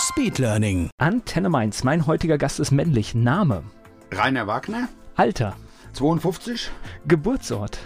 Speedlearning. Antenne Mainz. Mein heutiger Gast ist männlich. Name. Rainer Wagner, Alter. 52, Geburtsort.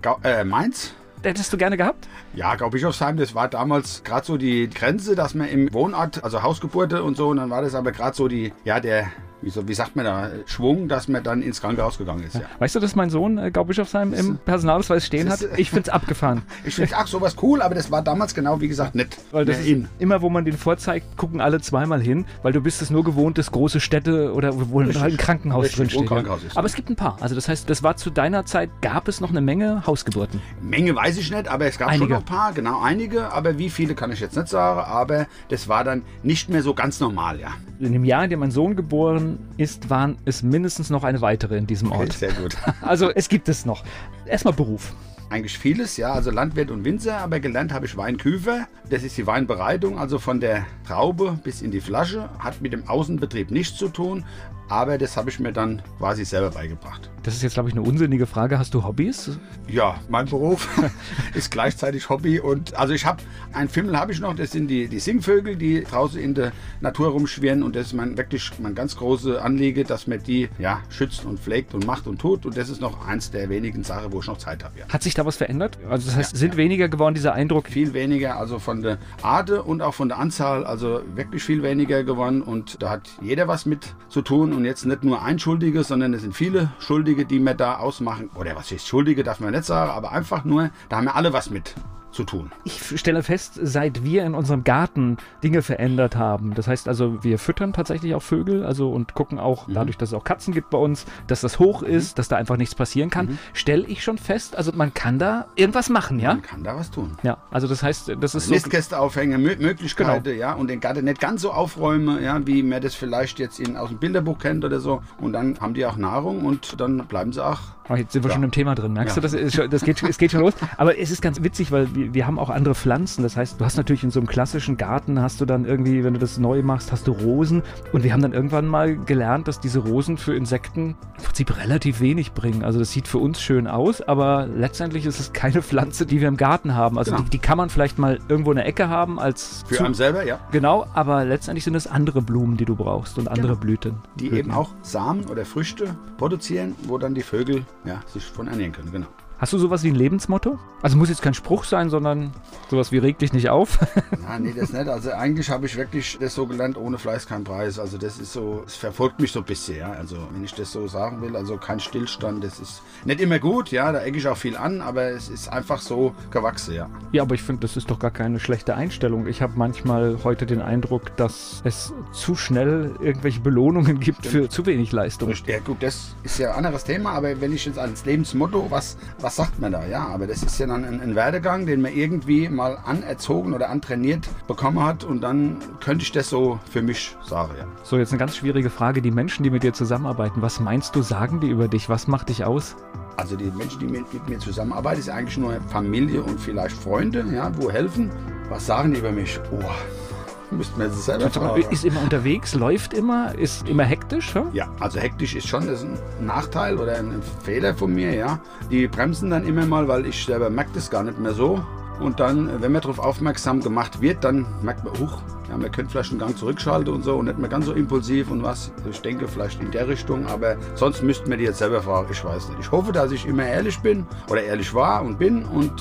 Gau äh, Mainz. Hättest du gerne gehabt? Ja, Gaubischofsheim, das war damals gerade so die Grenze, dass man im Wohnort, also Hausgeburte und so, und dann war das aber gerade so die, ja, der, wie, so, wie sagt man da, Schwung, dass man dann ins Krankenhaus gegangen ist. Ja. Weißt du, dass mein Sohn äh, Gaubischofsheim im Personalausweis stehen hat? Ich find's abgefahren. Ich finde, ach, sowas cool, aber das war damals genau, wie gesagt, nicht Weil das ist immer, wo man den vorzeigt, gucken alle zweimal hin, weil du bist es nur gewohnt, dass große Städte oder wo halt ein Krankenhaus drinsteht. Krankenhaus ist, Aber ja. es gibt ein paar. Also das heißt, das war zu deiner Zeit, gab es noch eine Menge Hausgeburten. Menge weiß ich nicht, aber es gab Einige. schon noch ein paar, genau einige, aber wie viele kann ich jetzt nicht sagen, aber das war dann nicht mehr so ganz normal, ja. In dem Jahr, in dem mein Sohn geboren ist, waren es mindestens noch eine weitere in diesem Ort. Sehr gut. Also es gibt es noch. Erstmal Beruf. Eigentlich vieles, ja, also Landwirt und Winzer, aber gelernt habe ich Weinküfer. Das ist die Weinbereitung, also von der Traube bis in die Flasche. Hat mit dem Außenbetrieb nichts zu tun, aber das habe ich mir dann quasi selber beigebracht. Das ist jetzt, glaube ich, eine unsinnige Frage. Hast du Hobbys? Ja, mein Beruf ist gleichzeitig Hobby und also ich habe ein Fimmel habe ich noch, das sind die, die Singvögel, die draußen in der Natur rumschwirren und das ist mein wirklich mein ganz große Anliege, dass man die ja schützt und pflegt und macht und tut und das ist noch eins der wenigen Sachen, wo ich noch Zeit habe. Ja. Hat sich da was verändert? Also das heißt, Ja, sind ja. weniger geworden, dieser Eindruck? viel weniger, also von der Arte und auch von der Anzahl, also wirklich viel weniger geworden und da hat jeder was mit zu tun und jetzt nicht nur ein Schuldige, sondern es sind viele Schuldige, die wir da ausmachen. Oder was ist Schuldige, darf man nicht sagen, aber einfach nur, da haben wir alle was mit zu tun. Ich stelle fest, seit wir in unserem Garten Dinge verändert haben, das heißt also, wir füttern tatsächlich auch Vögel, also und gucken auch, dadurch, dass es auch Katzen gibt bei uns, dass das hoch ist, dass da einfach nichts passieren kann, stelle ich schon fest, also man kann da irgendwas machen, ja? Man kann da was tun. Ja, also das heißt, das ist so. Nistkäste aufhängen, Mö Möglichkeiten, Genau. ja, und den Garten nicht ganz so aufräumen, ja, wie man das vielleicht jetzt in, aus dem Bilderbuch kennt oder so. Und dann haben die auch Nahrung und dann bleiben sie auch. Oh, jetzt sind wir Ja. schon im Thema drin, merkst Ja. du? Das, ist das geht, schon- es geht schon los. Aber es ist ganz witzig, weil wir, wir haben auch andere Pflanzen. Das heißt, du hast natürlich in so einem klassischen Garten, hast du dann irgendwie, wenn du das neu machst, hast du Rosen. Und wir haben dann irgendwann mal gelernt, dass diese Rosen für Insekten im Prinzip relativ wenig bringen. Also das sieht für uns schön aus, aber letztendlich ist es keine Pflanze, die wir im Garten haben. Also Genau. die, die kann man vielleicht mal irgendwo in der Ecke haben als Für einen selber, ja. Genau, aber letztendlich sind es andere Blumen, die du brauchst und andere Genau. Blüten. Die Blüten. eben auch Samen oder Früchte produzieren, wo dann die Vögel ja, sich von ernähren können. Genau. Hast du sowas wie ein Lebensmotto? Also muss jetzt kein Spruch sein, sondern sowas wie reg dich nicht auf. Ja, nee, das nicht. Also eigentlich habe ich wirklich das so gelernt, ohne Fleiß kein Preis. Also das ist so, es verfolgt mich so ein bisschen, ja. Also wenn ich das so sagen will, also kein Stillstand, das ist nicht immer gut, ja, da ecke ich auch viel an, aber es ist einfach so gewachsen, ja. Ja, aber ich finde, das ist doch gar keine schlechte Einstellung. Ich habe manchmal heute den Eindruck, dass es zu schnell irgendwelche Belohnungen gibt für zu wenig Leistung. Ja gut, das ist ja ein anderes Thema, aber wenn ich jetzt als Lebensmotto, was, was sagt man da? Ja, aber das ist ja dann ein, ein Werdegang, den man irgendwie mal anerzogen oder antrainiert bekommen hat und dann könnte ich das so für mich sagen, ja. So, jetzt eine ganz schwierige Frage. Die Menschen, die mit dir zusammenarbeiten, was meinst du, sagen die über dich? Was macht dich aus? Also die Menschen, die mit, mit mir zusammenarbeiten, ist eigentlich nur Familie und vielleicht Freunde, ja, wo helfen. Was sagen die über mich? Oh, müssten wir das selber fragen. Ist immer unterwegs, läuft immer, ist immer hektisch? Ja? Ja, also hektisch ist schon das ist ein Nachteil oder ein Fehler von mir, ja. Die bremsen dann immer mal, weil ich selber merke das gar nicht mehr so. Und dann, wenn man darauf aufmerksam gemacht wird, dann merkt man, huch, ja, man könnte vielleicht einen Gang zurückschalten und so und nicht mehr ganz so impulsiv und was. Ich denke vielleicht in der Richtung, aber sonst müssten wir die jetzt selber fragen, ich weiß nicht. Ich hoffe, dass ich immer ehrlich bin oder ehrlich war und bin und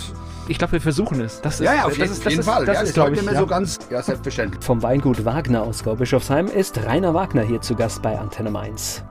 Ich glaube, wir versuchen es. Das ist, ja, ja, auf das jeden, ist, das jeden ist, Fall. Das ja, ist, glaube ich, immer ja. so ganz, ja, selbstverständlich. Vom Weingut Wagner aus Gaubischofsheim ist Rainer Wagner hier zu Gast bei Antenne Mainz.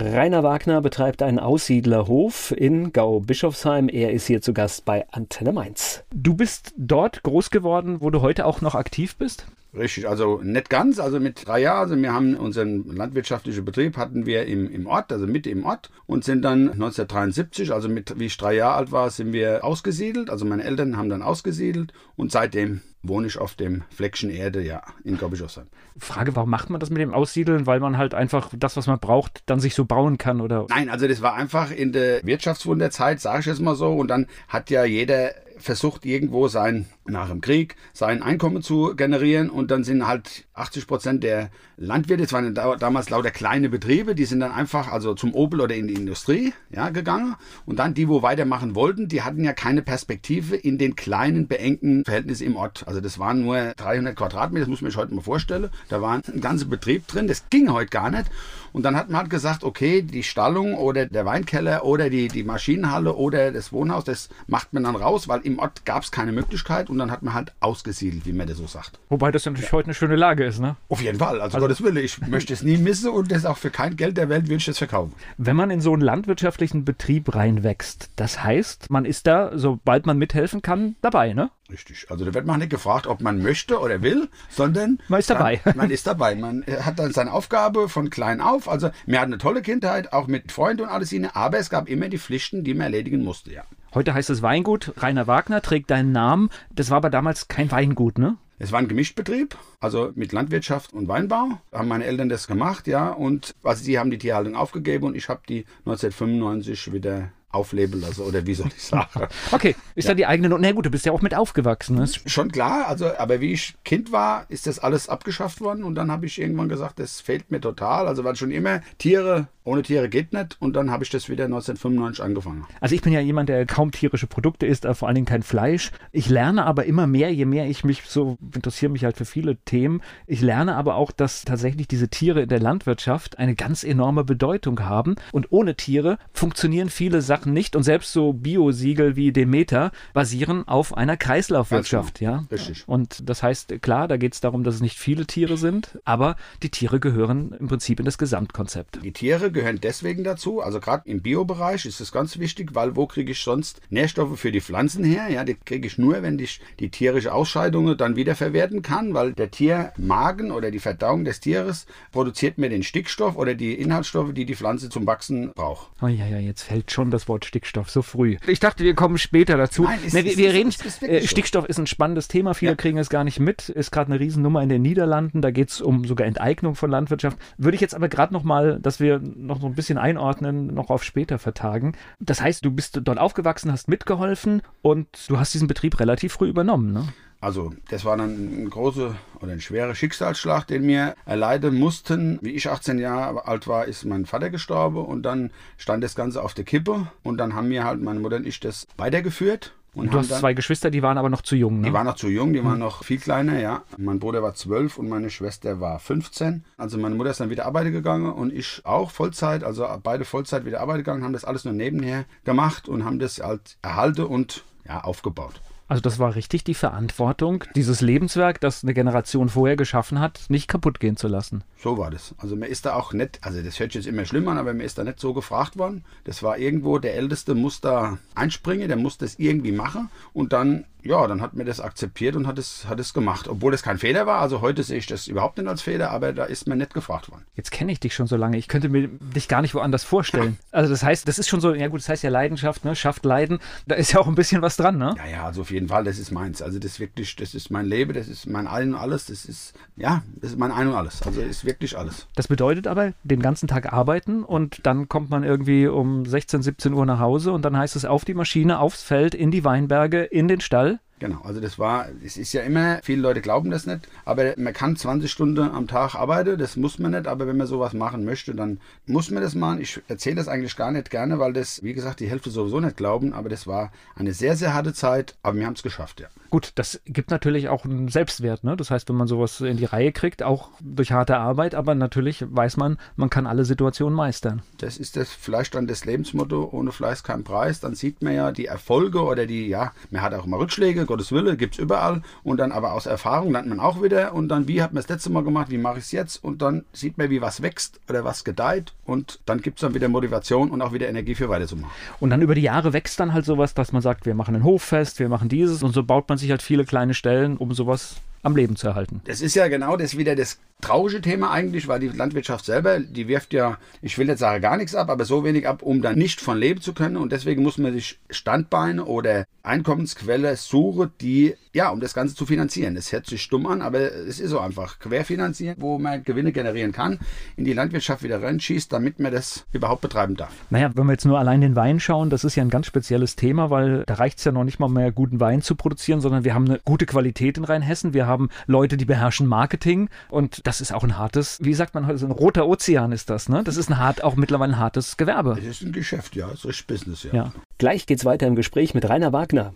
Rainer Wagner betreibt einen Aussiedlerhof in Gau-Bischofsheim. Er ist hier zu Gast bei Antenne Mainz. Du bist dort groß geworden, wo du heute auch noch aktiv bist? Richtig, also nicht ganz, also mit drei Jahren, also wir haben unseren landwirtschaftlichen Betrieb hatten wir im, im Ort, also Mitte im Ort und sind dann 1973, also mit, wie ich drei Jahre alt war, sind wir ausgesiedelt, also meine Eltern haben dann ausgesiedelt und seitdem wohne ich auf dem Fleckchen Erde, ja, in Gorbischofsheim. Frage, warum macht man das mit dem Aussiedeln? Weil man halt einfach das, was man braucht, dann sich so bauen kann, oder? Nein, also das war einfach in der Wirtschaftswunderzeit, sage ich jetzt mal so, und dann hat ja jeder versucht irgendwo sein, nach dem Krieg, sein Einkommen zu generieren und dann sind halt 80 Prozent der Landwirte, es waren damals lauter kleine Betriebe, die sind dann einfach also zum Opel oder in die Industrie ja, gegangen und dann die, wo weitermachen wollten, die hatten ja keine Perspektive in den kleinen, beengten Verhältnissen im Ort. Also das waren nur 300 Quadratmeter, das muss man sich heute mal vorstellen. Da war ein ganzer Betrieb drin, das ging heute gar nicht. Und dann hat man halt gesagt, okay, die Stallung oder der Weinkeller oder die, die Maschinenhalle oder das Wohnhaus, das macht man dann raus, weil im Ort gab es keine Möglichkeit und dann hat man halt ausgesiedelt, wie man das so sagt. Wobei das natürlich ja. heute eine schöne Lage ist, ne? Auf jeden Fall, also, also Gottes Wille, ich möchte es nie missen und das auch für kein Geld der Welt würde ich das verkaufen. Wenn man in so einen landwirtschaftlichen Betrieb reinwächst, das heißt, man ist da, sobald man mithelfen kann, dabei, ne? Richtig. Also da wird man nicht gefragt, ob man möchte oder will, sondern man ist dabei. Dann, man ist dabei. Man hat dann seine Aufgabe von klein auf. Also wir hatten eine tolle Kindheit, auch mit Freunden und alles inne, aber es gab immer die Pflichten, die man erledigen musste, ja. Heute heißt es Weingut. Rainer Wagner trägt deinen Namen. Das war aber damals kein Weingut, ne? Es war ein Gemischtbetrieb, also mit Landwirtschaft und Weinbau. Haben meine Eltern das gemacht, ja. Und also sie haben die Tierhaltung aufgegeben und ich habe die 1995 wieder aufleben lassen oder wie soll ich sagen. Okay, ist ja. dann die eigene Not. Na gut, du bist ja auch mit aufgewachsen. Ne? Schon klar, also aber wie ich Kind war, ist das alles abgeschafft worden und dann habe ich irgendwann gesagt, das fehlt mir total. Also weil schon immer Tiere ohne Tiere geht nicht und dann habe ich das wieder 1995 angefangen. Also ich bin ja jemand, der kaum tierische Produkte isst, vor allen Dingen kein Fleisch. Ich lerne aber immer mehr, je mehr ich mich so interessiere mich halt für viele Themen. Ich lerne aber auch, dass tatsächlich diese Tiere in der Landwirtschaft eine ganz enorme Bedeutung haben und ohne Tiere funktionieren viele Sachen nicht und selbst so Biosiegel wie Demeter basieren auf einer Kreislaufwirtschaft, ja. Richtig. Und das heißt, klar, da geht es darum, dass es nicht viele Tiere sind, aber die Tiere gehören im Prinzip in das Gesamtkonzept. Die Tiere gehören deswegen dazu. Also gerade im Biobereich ist es ganz wichtig, weil wo kriege ich sonst Nährstoffe für die Pflanzen her? Ja, die kriege ich nur, wenn ich die tierische Ausscheidungen dann wiederverwerten kann, weil der Tiermagen oder die Verdauung des Tieres produziert mir den Stickstoff oder die Inhaltsstoffe, die die Pflanze zum Wachsen braucht. Oh ja, ja, jetzt fällt schon das Wort Stickstoff so früh. Ich dachte, wir kommen später dazu. Nein, ist, nee, wir, ist, wir reden, ist, äh, Stickstoff ist ein spannendes Thema. Viele ja. kriegen es gar nicht mit. Ist gerade eine Riesennummer in den Niederlanden. Da geht es um sogar Enteignung von Landwirtschaft. Würde ich jetzt aber gerade noch mal, dass wir noch so ein bisschen einordnen, noch auf später vertagen. Das heißt, du bist dort aufgewachsen, hast mitgeholfen und du hast diesen Betrieb relativ früh übernommen, ne? Also, das war dann ein großer oder ein schwerer Schicksalsschlag, den wir erleiden mussten. Wie ich 18 Jahre alt war, ist mein Vater gestorben und dann stand das Ganze auf der Kippe und dann haben wir halt, meine Mutter und ich, das weitergeführt. Und du hast dann, zwei Geschwister, die waren aber noch zu jung, ne? Die waren noch zu jung, die hm. waren noch viel kleiner, ja. Mein Bruder war zwölf und meine Schwester war 15. Also meine Mutter ist dann wieder arbeiten gegangen und ich auch Vollzeit, also beide Vollzeit wieder arbeiten gegangen, haben das alles nur nebenher gemacht und haben das halt erhalten und ja, aufgebaut. Also das war richtig die Verantwortung, dieses Lebenswerk, das eine Generation vorher geschaffen hat, nicht kaputt gehen zu lassen. So war das. Also mir ist da auch nicht, also das hört sich jetzt immer schlimmer an, aber mir ist da nicht so gefragt worden. Das war irgendwo, der Älteste muss da einspringen, der muss das irgendwie machen und dann ja, dann hat mir das akzeptiert und hat es, hat es gemacht. Obwohl das kein Fehler war. Also heute sehe ich das überhaupt nicht als Fehler, aber da ist mir nicht gefragt worden. Jetzt kenne ich dich schon so lange. Ich könnte mir dich gar nicht woanders vorstellen. Also das heißt, das ist schon so, ja gut, das heißt ja Leidenschaft, ne? Schafft Leiden. Da ist ja auch ein bisschen was dran, ne? Ja, ja, also auf jeden Fall, das ist meins. Also das ist wirklich, das ist mein Leben, das ist mein Ein und alles. Das ist, ja, das ist mein Ein und alles. Also ist wirklich alles. Das bedeutet aber, den ganzen Tag arbeiten und dann kommt man irgendwie um 16, 17 Uhr nach Hause und dann heißt es auf die Maschine, aufs Feld, in die Weinberge, in den Stall. Genau, also das war, es ist ja immer, viele Leute glauben das nicht, aber man kann 20 Stunden am Tag arbeiten, das muss man nicht, aber wenn man sowas machen möchte, dann muss man das machen. Ich erzähle das eigentlich gar nicht gerne, weil das, wie gesagt, die Hälfte sowieso nicht glauben, aber das war eine sehr, sehr harte Zeit, aber wir haben es geschafft, ja. Gut, das gibt natürlich auch einen Selbstwert, ne? Das heißt, wenn man sowas in die Reihe kriegt, auch durch harte Arbeit, aber natürlich weiß man, man kann alle Situationen meistern. Das ist das vielleicht dann das Lebensmotto, ohne Fleiß kein Preis. Dann sieht man ja die Erfolge oder die, ja, man hat auch immer Rückschläge, Gottes Wille, gibt es überall. Und dann aber aus Erfahrung lernt man auch wieder. Und dann, wie hat man das letzte Mal gemacht, wie mache ich es jetzt? Und dann sieht man, wie was wächst oder was gedeiht. Und dann gibt es dann wieder Motivation und auch wieder Energie für weiterzumachen. Und dann über die Jahre wächst dann halt sowas, dass man sagt, wir machen ein Hoffest, wir machen dieses. Und so baut man sich halt viele kleine Stellen, um sowas am Leben zu erhalten. Das ist ja genau das wieder das traurige Thema eigentlich, weil die Landwirtschaft selber, die wirft ja, ich will jetzt sagen gar nichts ab, aber so wenig ab, um dann nicht von leben zu können. Und deswegen muss man sich Standbeine oder Einkommensquelle suchen, die, ja, um das Ganze zu finanzieren. Das hört sich stumm an, aber es ist so einfach. Querfinanzieren, wo man Gewinne generieren kann, in die Landwirtschaft wieder reinschießt, damit man das überhaupt betreiben darf. Naja, wenn wir jetzt nur allein den Wein schauen, das ist ja ein ganz spezielles Thema, weil da reicht es ja noch nicht mal mehr, guten Wein zu produzieren, sondern wir haben eine gute Qualität in Rheinhessen. Wir haben Leute, die beherrschen Marketing und das ist auch ein hartes, wie sagt man heute, so ein roter Ozean ist das, ne? Das ist ein hart, auch mittlerweile ein hartes Gewerbe. Das ist ein Geschäft, ja, das ist Business, ja. Ja. Gleich geht's weiter im Gespräch mit Rainer Wagner.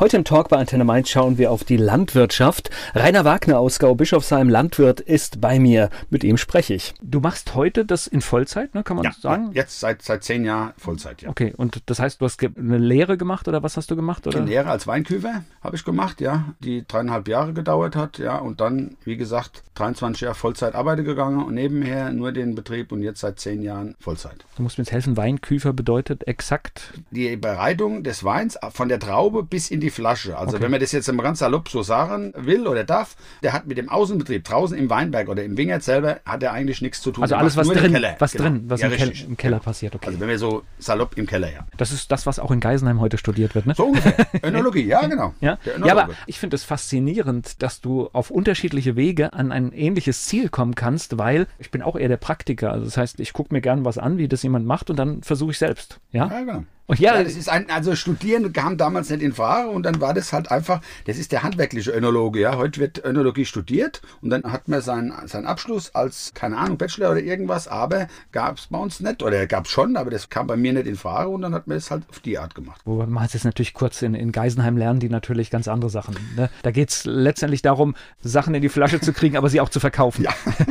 Heute im Talk bei Antenne Mainz schauen wir auf die Landwirtschaft. Rainer Wagner aus Gau-Bischofsheim, Landwirt, ist bei mir. Mit ihm spreche ich. Du machst heute das in Vollzeit, ne? Kann man Ja, sagen? jetzt seit, seit zehn Jahren Vollzeit, ja. Okay, und das heißt, du hast eine Lehre gemacht oder was hast du gemacht? Oder? Die Lehre als Weinküfer habe ich gemacht, ja, die dreieinhalb Jahre gedauert hat, ja, und dann, wie gesagt, 23 Jahre Vollzeit arbeiten gegangen und nebenher nur den Betrieb und jetzt seit zehn Jahren Vollzeit. Du musst mir jetzt helfen, Weinküfer bedeutet exakt. Die Bereitung des Weins von der Traube bis in die Flasche. Also Okay. wenn man das jetzt mal ganz salopp so sagen will oder darf, der hat mit dem Außenbetrieb draußen im Weinberg oder im Wingert selber, hat er eigentlich nichts zu tun. Also alles, was drin, was Genau. drin, was ja, im, Keller, richtig. im Keller passiert, okay. Also wenn wir so salopp im Keller, ja. Das ist das, was auch in Geisenheim heute studiert wird, ne? So ungefähr. Önologie, ja genau. Ja, ja aber ich finde es faszinierend, dass du auf unterschiedliche Wege an ein ähnliches Ziel kommen kannst, weil ich bin auch eher der Praktiker. Also das heißt, ich gucke mir gern was an, wie das jemand macht und dann versuche ich selbst. Ja? Ja, genau. Und ja, Ja, das ist ein, also Studieren kam damals nicht in Frage und dann war das halt einfach, das ist der handwerkliche Önologe, ja. Heute wird Önologie studiert und dann hat man seinen, seinen Abschluss als, keine Ahnung, Bachelor oder irgendwas, aber gab es bei uns nicht oder gab es schon, aber das kam bei mir nicht in Frage und dann hat man es halt auf die Art gemacht. Wobei man es jetzt natürlich kurz in, in Geisenheim lernen, die natürlich ganz andere Sachen. Ne? Da geht es letztendlich darum, Sachen in die Flasche zu kriegen, aber sie auch zu verkaufen. Ja.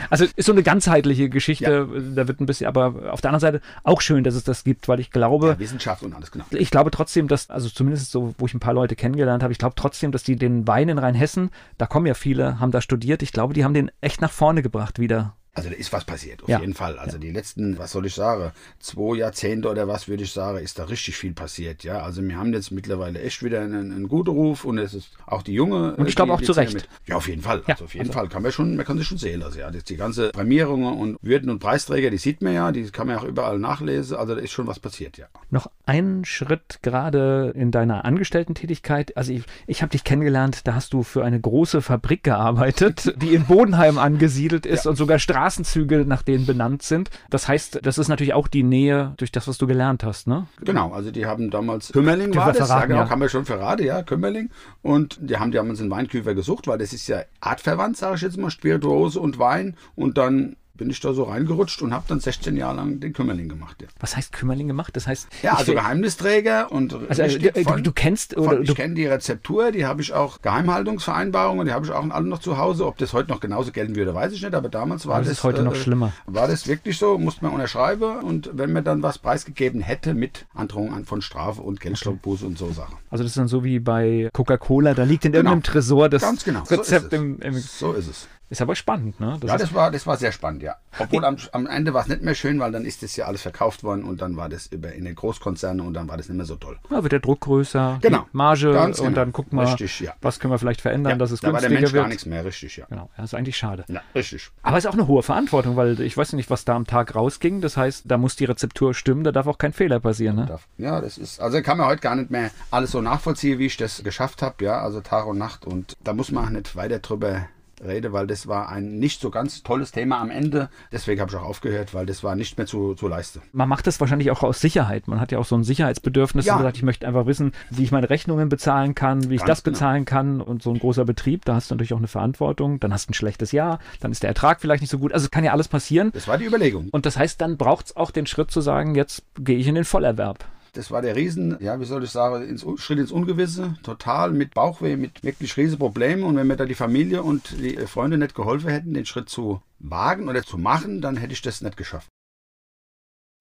Also ist so eine ganzheitliche Geschichte. Da wird ein bisschen, aber auf der anderen Seite auch schön, dass es das gibt, weil ich glaube, Ja, Wissenschaft und alles, genau. ich glaube trotzdem, dass, also zumindest so, wo ich ein paar Leute kennengelernt habe, ich glaube trotzdem, dass die den Wein in Rheinhessen, da kommen ja viele, haben da studiert, ich glaube, die haben den echt nach vorne gebracht wieder. Also da ist was passiert, auf Ja. jeden Fall. Also die letzten, was soll ich sagen, zwei Jahrzehnte oder was würde ich sagen, ist da richtig viel passiert. Ja, also wir haben jetzt mittlerweile echt wieder einen, einen guten Ruf und es ist auch die junge. Und ich glaube die- auch zu Recht. Mit. Ja, auf jeden Fall. Ja, also auf jeden also- Fall kann man schon, man kann sich schon sehen lassen. Ja, das, die ganze Prämierungen und Würden und Preisträger, die sieht man ja, die kann man ja auch überall nachlesen. Also da ist schon was passiert, ja. Noch einen Schritt gerade in deiner Angestellten-Tätigkeit. Also ich, ich habe dich kennengelernt, da hast du für eine große Fabrik gearbeitet, die in Bodenheim angesiedelt ist und sogar Straßenzüge nach denen benannt sind. Das heißt, das ist natürlich auch die Nähe durch das, was du gelernt hast, ne? Genau, also die haben damals Kümmerling Dürfen war das, ja verraten, genau, ja. haben wir schon verraten, ja, Kümmerling. Und die haben damals einen Weinküfer gesucht, weil das ist ja artverwandt, sage ich jetzt mal, Spirituose und Wein. Und dann bin ich da so reingerutscht und habe dann 16 Jahre lang den Kümmerling gemacht. Ja, Was heißt Kümmerling gemacht? Das heißt, ja also Geheimnisträger und also, äh, du, von- du kennst oder von, du, ich kenne die Rezeptur, die habe ich auch Geheimhaltungsvereinbarungen, die habe ich auch alle noch zu Hause. Ob das heute noch genauso gelten würde, weiß ich nicht, aber damals war Aber das. das heute noch schlimmer. War das wirklich so? Musste man unterschreiben und wenn man dann was preisgegeben hätte mit Androhung an- von Strafe und Geldstrafe und so Sachen. also das ist dann so wie bei Coca-Cola, da liegt in Genau. irgendeinem Tresor das Ganz genau. Rezept so im, im so ist es. Ist aber spannend, ne? Das ja, das war, das war sehr spannend, ja. Obwohl am, am Ende war es nicht mehr schön, weil dann ist das ja alles verkauft worden und dann war das über in den Großkonzernen und dann war das nicht mehr so toll. ja, wird der Druck größer, Genau. Marge Ganz und genau. dann wir, Richtig, ja. was können wir vielleicht verändern, dass es da war der günstiger Mensch wird. gar nichts mehr, richtig, ja. Genau, ja, ist eigentlich schade. Ja, richtig. Aber es ist auch eine hohe Verantwortung, weil ich weiß nicht, was da am Tag rausging. Das heißt, da muss die Rezeptur stimmen, da darf auch kein Fehler passieren. Ne? Ja, das ist, also kann man heute gar nicht mehr alles so nachvollziehen, wie ich das geschafft habe, ja, also Tag und Nacht und da muss man auch nicht weiter drüber reden, weil das war ein nicht so ganz tolles Thema am Ende. Deswegen habe ich auch aufgehört, weil das war nicht mehr zu, zu leisten. Man macht das wahrscheinlich auch aus Sicherheit. Man hat ja auch so ein Sicherheitsbedürfnis Ja. und sagt, ich möchte einfach wissen, wie ich meine Rechnungen bezahlen kann, wie ich Ganz das genau. bezahlen kann. Und so ein großer Betrieb, da hast du natürlich auch eine Verantwortung. Dann hast du ein schlechtes Jahr, dann ist der Ertrag vielleicht nicht so gut. Also es kann ja alles passieren. Das war die Überlegung. Und das heißt, dann braucht es auch den Schritt zu sagen, jetzt gehe ich in den Vollerwerb. Das war der Riesen, ja, wie soll ich sagen, ins, Schritt ins Ungewisse, total mit Bauchweh, mit wirklich riesen Problemen. Und wenn mir da die Familie und die äh, Freunde nicht geholfen hätten, den Schritt zu wagen oder zu machen, dann hätte ich das nicht geschafft.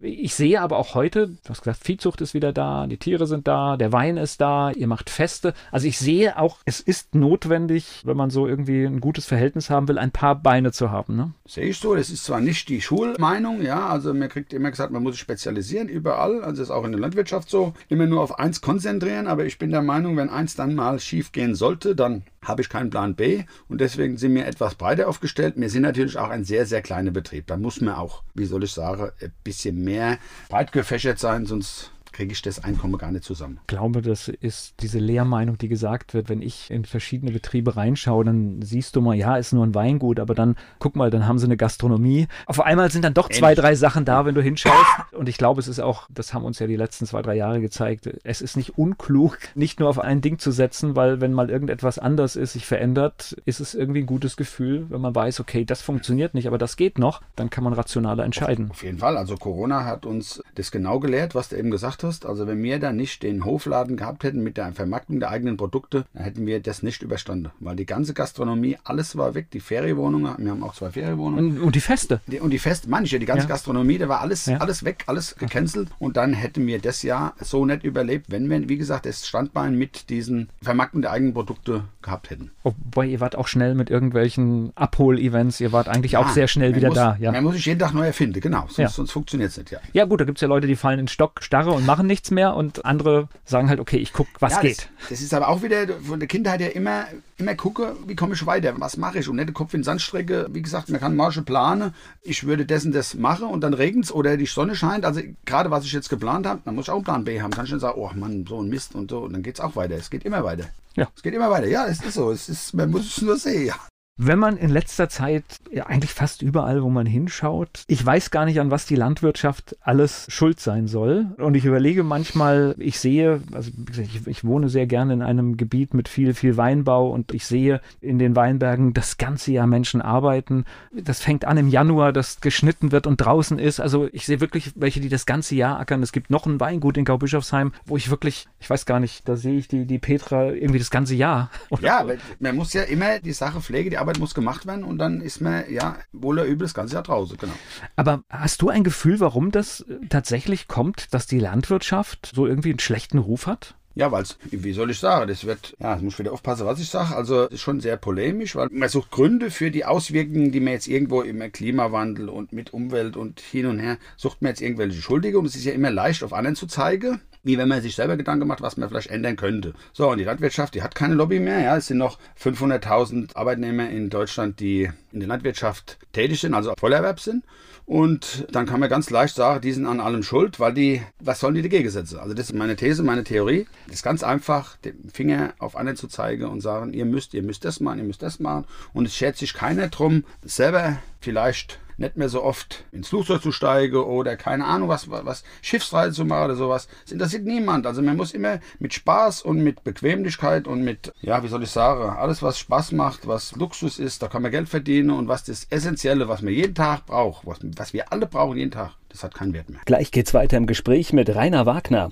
Ich sehe aber auch heute, du hast gesagt, Viehzucht ist wieder da, die Tiere sind da, der Wein ist da, ihr macht Feste. Also ich sehe auch, es ist notwendig, wenn man so irgendwie ein gutes Verhältnis haben will, ein paar Beine zu haben. Ne? Sehe ich so. Das ist zwar nicht die Schulmeinung, ja, also man kriegt immer gesagt, man muss sich spezialisieren überall, also ist auch in der Landwirtschaft so, immer nur auf eins konzentrieren, aber ich bin der Meinung, wenn eins dann mal schief gehen sollte, dann habe ich keinen Plan B und deswegen sind wir etwas breiter aufgestellt. Wir sind natürlich auch ein sehr, sehr kleiner Betrieb. Da muss man auch, wie soll ich sagen, ein bisschen mehr breit gefächert sein, sonst kriege ich das Einkommen gar nicht zusammen. Ich glaube, das ist diese Lehrmeinung, die gesagt wird, wenn ich in verschiedene Betriebe reinschaue, dann siehst du mal, ja, ist nur ein Weingut, aber dann guck mal, dann haben sie eine Gastronomie. Auf einmal sind dann doch zwei, drei Sachen da, wenn du hinschaust. Und ich glaube, es ist auch, das haben uns ja die letzten zwei, drei Jahre gezeigt, es ist nicht unklug, nicht nur auf ein Ding zu setzen, weil wenn mal irgendetwas anders ist, sich verändert, ist es irgendwie ein gutes Gefühl, wenn man weiß, okay, das funktioniert nicht, aber das geht noch, dann kann man rationaler entscheiden. Auf jeden Fall. Also Corona hat uns das genau gelehrt, was du eben gesagt hast. Also wenn wir da nicht den Hofladen gehabt hätten mit der Vermarktung der eigenen Produkte, dann hätten wir das nicht überstanden. Weil die ganze Gastronomie, alles war weg. Die Ferienwohnungen, wir haben auch zwei Ferienwohnungen. Und, und die Feste. Die, und die Feste, manche, die ganze Ja. Gastronomie, da war alles, Ja. alles weg, alles gecancelt. Und dann hätten wir das Jahr so nicht überlebt, wenn wir, wie gesagt, das Standbein mit diesen Vermarktung der eigenen Produkte gehabt hätten. Wobei ihr wart auch schnell mit irgendwelchen Abhol-Events, ihr wart eigentlich auch Ah, sehr schnell wieder muss, da. Ja. Man muss sich jeden Tag neu erfinden, genau. Sonst, Ja. sonst funktioniert es nicht, ja. ja gut, da gibt es ja Leute, die fallen in Stock, Starre und machen nichts mehr und andere sagen halt, okay, ich guck, was ja, geht. Das, das ist aber auch wieder von der Kindheit her immer, immer gucke, wie komme ich weiter, was mache ich und nicht den Kopf in den Sandstrecke. Wie gesagt, man kann Marsche planen, ich würde dessen das machen und dann regnet es oder die Sonne scheint. Also gerade was ich jetzt geplant habe, dann muss ich auch einen Plan B haben. Kann ich nicht sagen, oh Mann, so ein Mist und so und dann geht es auch weiter. Es geht immer weiter. Ja. Es geht immer weiter. Ja, es ist so. Es ist, man muss es nur sehen. Ja. Wenn man in letzter Zeit, ja, eigentlich fast überall, wo man hinschaut, ich weiß gar nicht, an was die Landwirtschaft alles schuld sein soll. Und ich überlege manchmal, ich sehe, also ich, ich wohne sehr gerne in einem Gebiet mit viel, viel Weinbau und ich sehe in den Weinbergen das ganze Jahr Menschen arbeiten. Das fängt an im Januar, dass geschnitten wird und draußen ist. Also ich sehe wirklich welche, die das ganze Jahr ackern. Es gibt noch ein Weingut in Gaubischofsheim, wo ich wirklich, ich weiß gar nicht, da sehe ich die, die Petra irgendwie das ganze Jahr. Ja, weil man muss ja immer die Sache pflegen, die Arbeit muss gemacht werden und dann ist man ja wohl oder übel das ganze Jahr draußen, genau. Aber hast du ein Gefühl, warum das äh, tatsächlich kommt, dass die Landwirtschaft so irgendwie einen schlechten Ruf hat? Ja, weil wie soll ich sagen, das wird, ja, ich muss wieder aufpassen, was ich sage. Also ist schon sehr polemisch, weil man sucht Gründe für die Auswirkungen, die man jetzt irgendwo im Klimawandel und mit Umwelt und hin und her, sucht man jetzt irgendwelche Schuldige und es ist ja immer leicht, auf anderen zu zeigen, wie wenn man sich selber Gedanken macht, was man vielleicht ändern könnte. So, und die Landwirtschaft, die hat keine Lobby mehr, ja, es sind noch 500.000 Arbeitnehmer in Deutschland, die in der Landwirtschaft tätig sind, also Vollerwerb sind. Und dann kann man ganz leicht sagen, die sind an allem schuld, weil die, was sollen die dagegen setzen? Also das ist meine These, meine Theorie. Das ist ganz einfach, den Finger auf andere zu zeigen und sagen, ihr müsst, ihr müsst das machen, ihr müsst das machen. Und es schert sich keiner drum, selber vielleicht nicht mehr so oft ins Flugzeug zu steigen oder keine Ahnung, was, was Schiffsreise zu machen oder sowas. Das interessiert niemand. Also man muss immer mit Spaß und mit Bequemlichkeit und mit, ja, wie soll ich sagen, alles, was Spaß macht, was Luxus ist, da kann man Geld verdienen und was das Essentielle, was man jeden Tag braucht, was, was wir alle brauchen jeden Tag, das hat keinen Wert mehr. Gleich geht's weiter im Gespräch mit Rainer Wagner.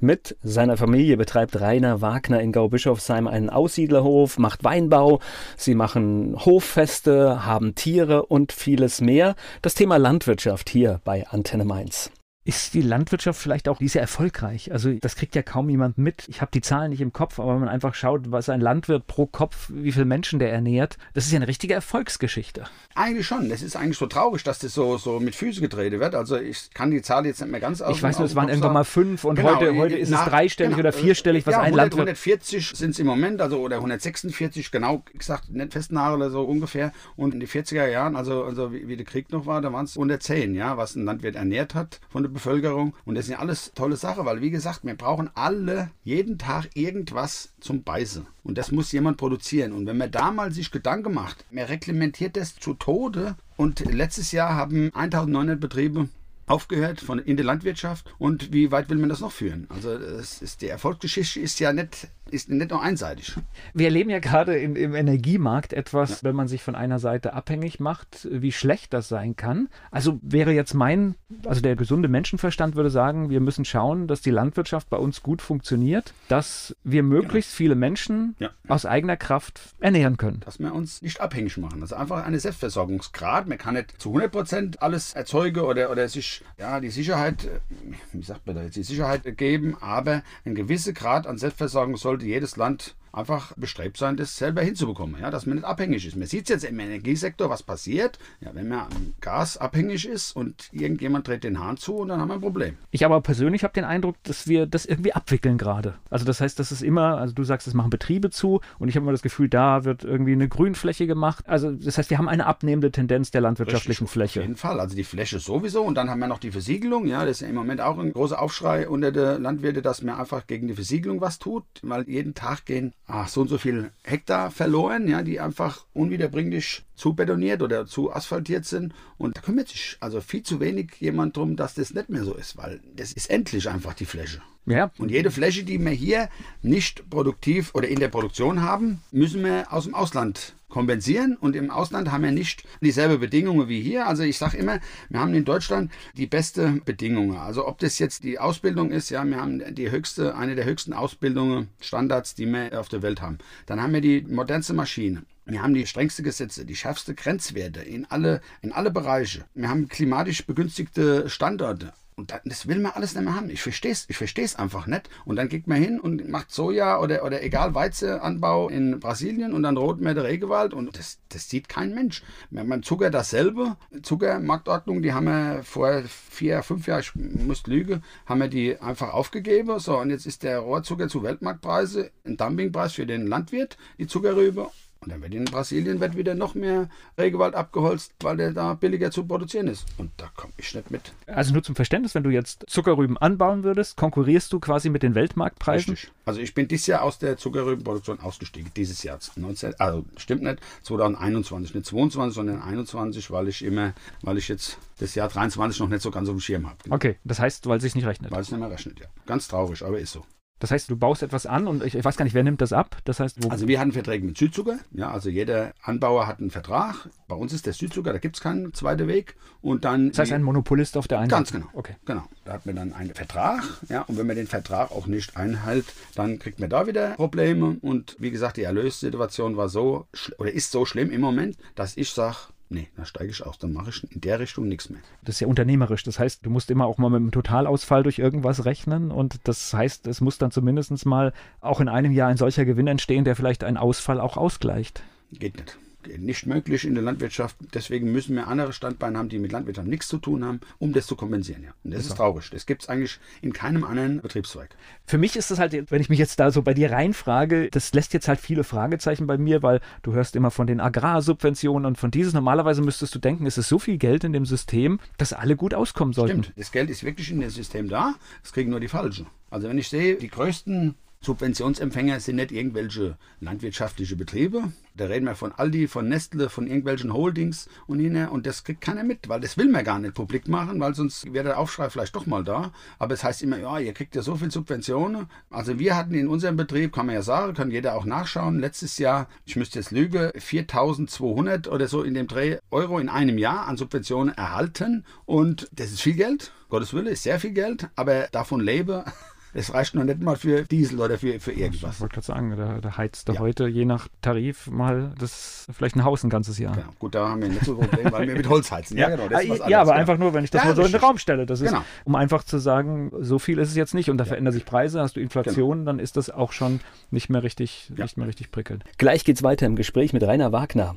Mit seiner Familie betreibt Rainer Wagner in Gaubischofsheim einen Aussiedlerhof, macht Weinbau, sie machen Hoffeste, haben Tiere und vieles mehr. Das Thema Landwirtschaft hier bei Antenne Mainz. Ist die Landwirtschaft vielleicht auch, ja erfolgreich. Also das kriegt ja kaum jemand mit. Ich habe die Zahlen nicht im Kopf, aber wenn man einfach schaut, was ein Landwirt pro Kopf, wie viele Menschen der ernährt, das ist ja eine richtige Erfolgsgeschichte. Eigentlich schon. Es ist eigentlich so traurig, dass das so, so mit Füßen getreten wird. Also ich kann die Zahl jetzt nicht mehr ganz aus Ich weiß nur, es waren irgendwann mal fünf und Genau, heute, heute ist nach- es dreistellig genau, oder vierstellig, was ja, ein 100, Landwirt 140 sind es im Moment, also oder 146, genau gesagt, nicht festnahe oder so ungefähr. Und in den 40er Jahren, also, also wie, wie der Krieg noch war, da waren es unter 10, ja, was ein Landwirt ernährt hat von der Bevölkerung. Und das sind alles tolle Sachen, weil wie gesagt, wir brauchen alle jeden Tag irgendwas zum Beißen. Und das muss jemand produzieren. Und wenn man da mal sich Gedanken macht, man reglementiert das zu Tode. Und letztes Jahr haben 1900 Betriebe aufgehört von in der Landwirtschaft und wie weit will man das noch führen? Also ist die Erfolgsgeschichte ist ja nicht ist nicht nur einseitig. Wir erleben ja gerade im, im Energiemarkt etwas, wenn man sich von einer Seite abhängig macht, wie schlecht das sein kann. Also wäre jetzt mein, also der gesunde Menschenverstand würde sagen, wir müssen schauen, dass die Landwirtschaft bei uns gut funktioniert, dass wir möglichst viele Menschen Ja. aus eigener Kraft ernähren können. Dass wir uns nicht abhängig machen. Also einfach eine Selbstversorgungsgrad. Man kann nicht zu 100 Prozent alles erzeugen oder, oder sich ja, die Sicherheit, äh, wie sagt man da jetzt, die Sicherheit geben, aber ein gewisser Grad an Selbstversorgung sollte jedes Land einfach bestrebt sein, das selber hinzubekommen, ja, dass man nicht abhängig ist. Man sieht es jetzt im Energiesektor, was passiert, ja, wenn man am Gas abhängig ist und irgendjemand dreht den Hahn zu und dann haben wir ein Problem. Ich aber persönlich habe den Eindruck, dass wir das irgendwie abwickeln gerade. Also das heißt, dass es immer, also du sagst, es machen Betriebe zu und ich habe immer das Gefühl, da wird irgendwie eine Grünfläche gemacht. Also das heißt, wir haben eine abnehmende Tendenz der landwirtschaftlichen Richtig, Fläche. Auf jeden Fall, also die Fläche sowieso und dann haben wir noch die Versiegelung, ja, das ist ja im Moment auch ein großer Aufschrei unter den Landwirten, dass man einfach gegen die Versiegelung was tut, weil jeden Tag gehen ach, so und so viel Hektar verloren, ja, die einfach unwiederbringlich zu betoniert oder zu asphaltiert sind. Und da kümmert sich also viel zu wenig jemand drum, dass das nicht mehr so ist, weil das ist endlich einfach die Fläche. Ja, Und jede Fläche, die wir hier nicht produktiv oder in der Produktion haben, müssen wir aus dem Ausland kompensieren. Und im Ausland haben wir nicht dieselbe Bedingungen wie hier. Also ich sage immer, wir haben in Deutschland die beste Bedingungen. Also ob das jetzt die Ausbildung ist, ja, wir haben die höchste, eine der höchsten Ausbildungen, Standards, die wir auf der Welt haben. Dann haben wir die modernste Maschine. Wir haben die strengste Gesetze, die schärfste Grenzwerte in alle, in alle Bereiche. Wir haben klimatisch begünstigte Standorte. Und da- das will man alles nicht mehr haben. Ich verstehe es ich versteh's einfach nicht. Und dann geht man hin und macht Soja oder, oder egal Weizenanbau in Brasilien und dann roht man den Regenwald und das, das sieht kein Mensch. Wir beim Zucker dasselbe. Zuckermarktordnung, die haben wir vor vier, fünf Jahren, ich muss lügen, haben wir die einfach aufgegeben. So, und jetzt ist der Rohrzucker zu Weltmarktpreise ein Dumpingpreis für den Landwirt, die Zuckerrübe. Und dann wird in Brasilien wird wieder noch mehr Regenwald abgeholzt, weil der da billiger zu produzieren ist. Und da komme ich nicht mit. also nur zum Verständnis, wenn du jetzt Zuckerrüben anbauen würdest, konkurrierst du quasi mit den Weltmarktpreisen? Richtig. Also ich bin dieses Jahr aus der Zuckerrübenproduktion ausgestiegen. Dieses Jahr. 19, also stimmt nicht, 2021, nicht 22, sondern 21, weil ich immer, weil ich jetzt das Jahr 23 noch nicht so ganz auf dem Schirm habe. Okay, das heißt, weil es sich nicht rechnet. Weil es nicht mehr rechnet, ja. Ganz traurig, aber ist so. Das heißt, du baust etwas an und ich, ich weiß gar nicht, wer nimmt das ab? Das heißt, Also wir hatten Verträge mit Südzucker. Ja, also jeder Anbauer hat einen Vertrag. Bei uns ist der Südzucker, da gibt es keinen zweiten Weg. Und dann das heißt, ein Monopolist auf der einen Ganz genau. Okay. Genau. Da hat man dann einen Vertrag, ja, und wenn man den Vertrag auch nicht einhält, dann kriegt man da wieder Probleme. Und wie gesagt, die Erlössituation war so oder ist so schlimm im Moment, dass ich sage, nee, da steige ich aus, dann mache ich in der Richtung nichts mehr. Das ist ja unternehmerisch. Das heißt, du musst immer auch mal mit einem Totalausfall durch irgendwas rechnen. Und das heißt, es muss dann zumindest mal auch in einem Jahr ein solcher Gewinn entstehen, der vielleicht einen Ausfall auch ausgleicht. Geht nicht. Nicht möglich in der Landwirtschaft. Deswegen müssen wir andere Standbeine haben, die mit Landwirtschaft nichts zu tun haben, um das zu kompensieren. Ja. Und das ist traurig. Das gibt es eigentlich in keinem anderen Betriebszweig. Für mich ist das halt, wenn ich mich jetzt da so bei dir reinfrage, das lässt jetzt halt viele Fragezeichen bei mir, weil du hörst immer von den Agrarsubventionen und von dieses. Normalerweise müsstest du denken, es ist so viel Geld in dem System, dass alle gut auskommen sollten. Stimmt, das Geld ist wirklich in dem System da, es kriegen nur die Falschen. Also wenn ich sehe, die größten Subventionsempfänger sind nicht irgendwelche landwirtschaftliche Betriebe. Da reden wir von Aldi, von Nestle, von irgendwelchen Holdings und hinher. Und das kriegt keiner mit, weil das will man gar nicht publik machen, weil sonst wäre der Aufschrei vielleicht doch mal da. Aber es heißt immer, ja, ihr kriegt ja so viel Subventionen. Also wir hatten in unserem Betrieb, kann man ja sagen, kann jeder auch nachschauen, letztes Jahr, ich müsste jetzt lügen, 4200 oder so in dem Dreh Euro in einem Jahr an Subventionen erhalten. Und das ist viel Geld. Gottes Wille ist sehr viel Geld, aber davon lebe. Es reicht noch nicht mal für Diesel oder für, für irgendwas. Ich wollte gerade sagen, da, da heizt er Ja. heute je nach Tarif mal das vielleicht ein Haus ein ganzes Jahr. Genau. Gut, da haben wir nicht so ein Problem, weil wir mit Holz heizen. Ja, genau. das ist was ja, aber genau. einfach nur, wenn ich das Ja, mal so in den. Raum stelle. Das ist, Genau. um einfach zu sagen, so viel ist es jetzt nicht und da verändern sich Preise, hast du Inflation, dann ist das auch schon nicht mehr richtig, Ja. nicht mehr richtig prickelnd. Gleich geht's weiter im Gespräch mit Rainer Wagner.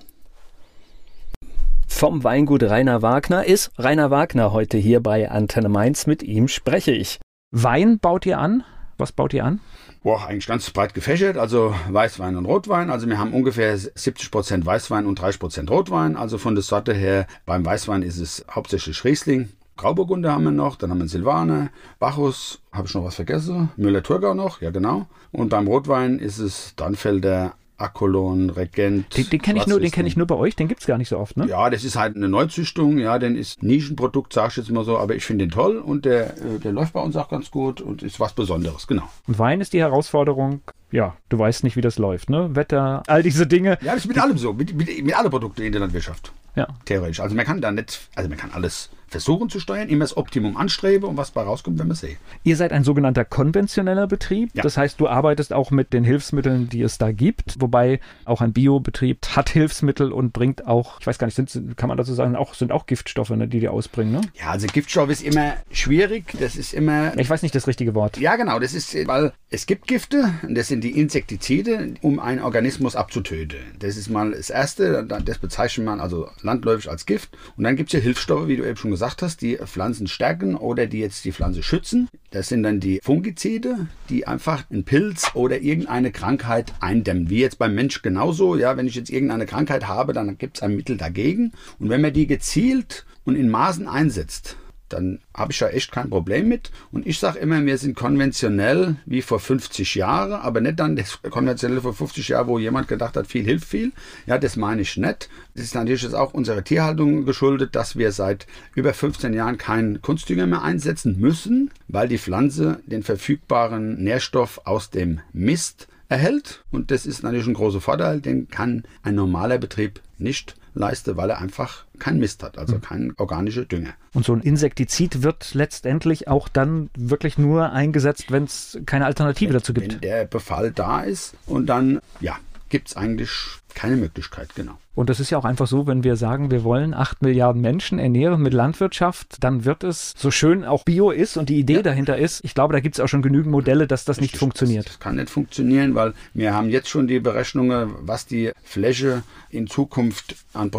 Vom Weingut Rainer Wagner ist Rainer Wagner heute hier bei Antenne Mainz. Mit ihm spreche ich. Wein baut ihr an? Was baut ihr an? Boah, eigentlich ganz breit gefächert, also Weißwein und Rotwein. Also wir haben ungefähr 70% Weißwein und 30% Rotwein. Also von der Sorte her, beim Weißwein ist es hauptsächlich Riesling. Grauburgunder haben wir noch, dann haben wir Silvaner, Bacchus, habe ich noch was vergessen? Müller-Thurgau noch, ja genau. Und beim Rotwein ist es Dannfelder, Akolon, Regent. Den, den kenne ich, nur- den kenn ich nur bei euch, den gibt es gar nicht so oft, ne? Ja, das ist halt eine Neuzüchtung, ja, den ist Nischenprodukt, sag ich jetzt mal so, aber ich finde den toll und der, äh, der läuft bei uns auch ganz gut und ist was Besonderes, genau. Und Wein ist die Herausforderung, ja, du weißt nicht, wie das läuft, ne? Wetter, all diese Dinge. Ja, das ist mit allem so, mit, mit, mit allen Produkten in der Landwirtschaft. Ja. Theoretisch. Also man kann da nicht, also man kann alles versuchen zu steuern, immer das Optimum anstrebe und was bei rauskommt, wenn wir sehen. Ihr seid ein sogenannter konventioneller Betrieb. Ja. Das heißt, du arbeitest auch mit den Hilfsmitteln, die es da gibt. Wobei auch ein Biobetrieb hat Hilfsmittel und bringt auch, ich weiß gar nicht, sind, kann man dazu sagen, auch, sind auch Giftstoffe, ne, die die ausbringen. Ne? Ja, also Giftstoff ist immer schwierig. Das ist immer Ich weiß nicht das richtige Wort. Ja, genau. Das ist, weil es gibt Gifte, und das sind die Insektizide, um einen Organismus abzutöten. Das ist mal das Erste, das bezeichnet man also landläufig als Gift. Und dann gibt es ja Hilfsstoffe, wie du eben schon gesagt hast, die Pflanzen stärken oder die jetzt die Pflanze schützen. Das sind dann die Fungizide, die einfach einen Pilz oder irgendeine Krankheit eindämmen. Wie jetzt beim Mensch genauso. Ja, wenn ich jetzt irgendeine Krankheit habe, dann gibt es ein Mittel dagegen. Und wenn man die gezielt und in Maßen einsetzt, dann habe ich da echt kein Problem mit. Und ich sage immer, wir sind konventionell wie vor 50 Jahren, aber nicht dann das konventionelle vor 50 Jahren, wo jemand gedacht hat, viel hilft viel. Ja, das meine ich nicht. Das ist natürlich jetzt auch unserer Tierhaltung geschuldet, dass wir seit über 15 Jahren keinen Kunstdünger mehr einsetzen müssen, weil die Pflanze den verfügbaren Nährstoff aus dem Mist erhält. Und das ist natürlich ein großer Vorteil, den kann ein normaler Betrieb nicht leisten, weil er einfach keinen Mist hat, also kein organischer Dünger. Und so ein Insektizid wird letztendlich auch dann wirklich nur eingesetzt, wenn es keine Alternative dazu gibt. Wenn der Befall da ist und dann, ja, gibt es eigentlich keine Möglichkeit, genau. Und das ist ja auch einfach so, wenn wir sagen, wir wollen acht Milliarden Menschen ernähren mit Landwirtschaft, dann wird es, so schön auch Bio ist und die Idee Ja. dahinter ist, ich glaube, da gibt es auch schon genügend Modelle, dass das nicht Richtig, funktioniert. Das, das kann nicht funktionieren, weil wir haben jetzt schon die Berechnungen, was die Fläche in Zukunft an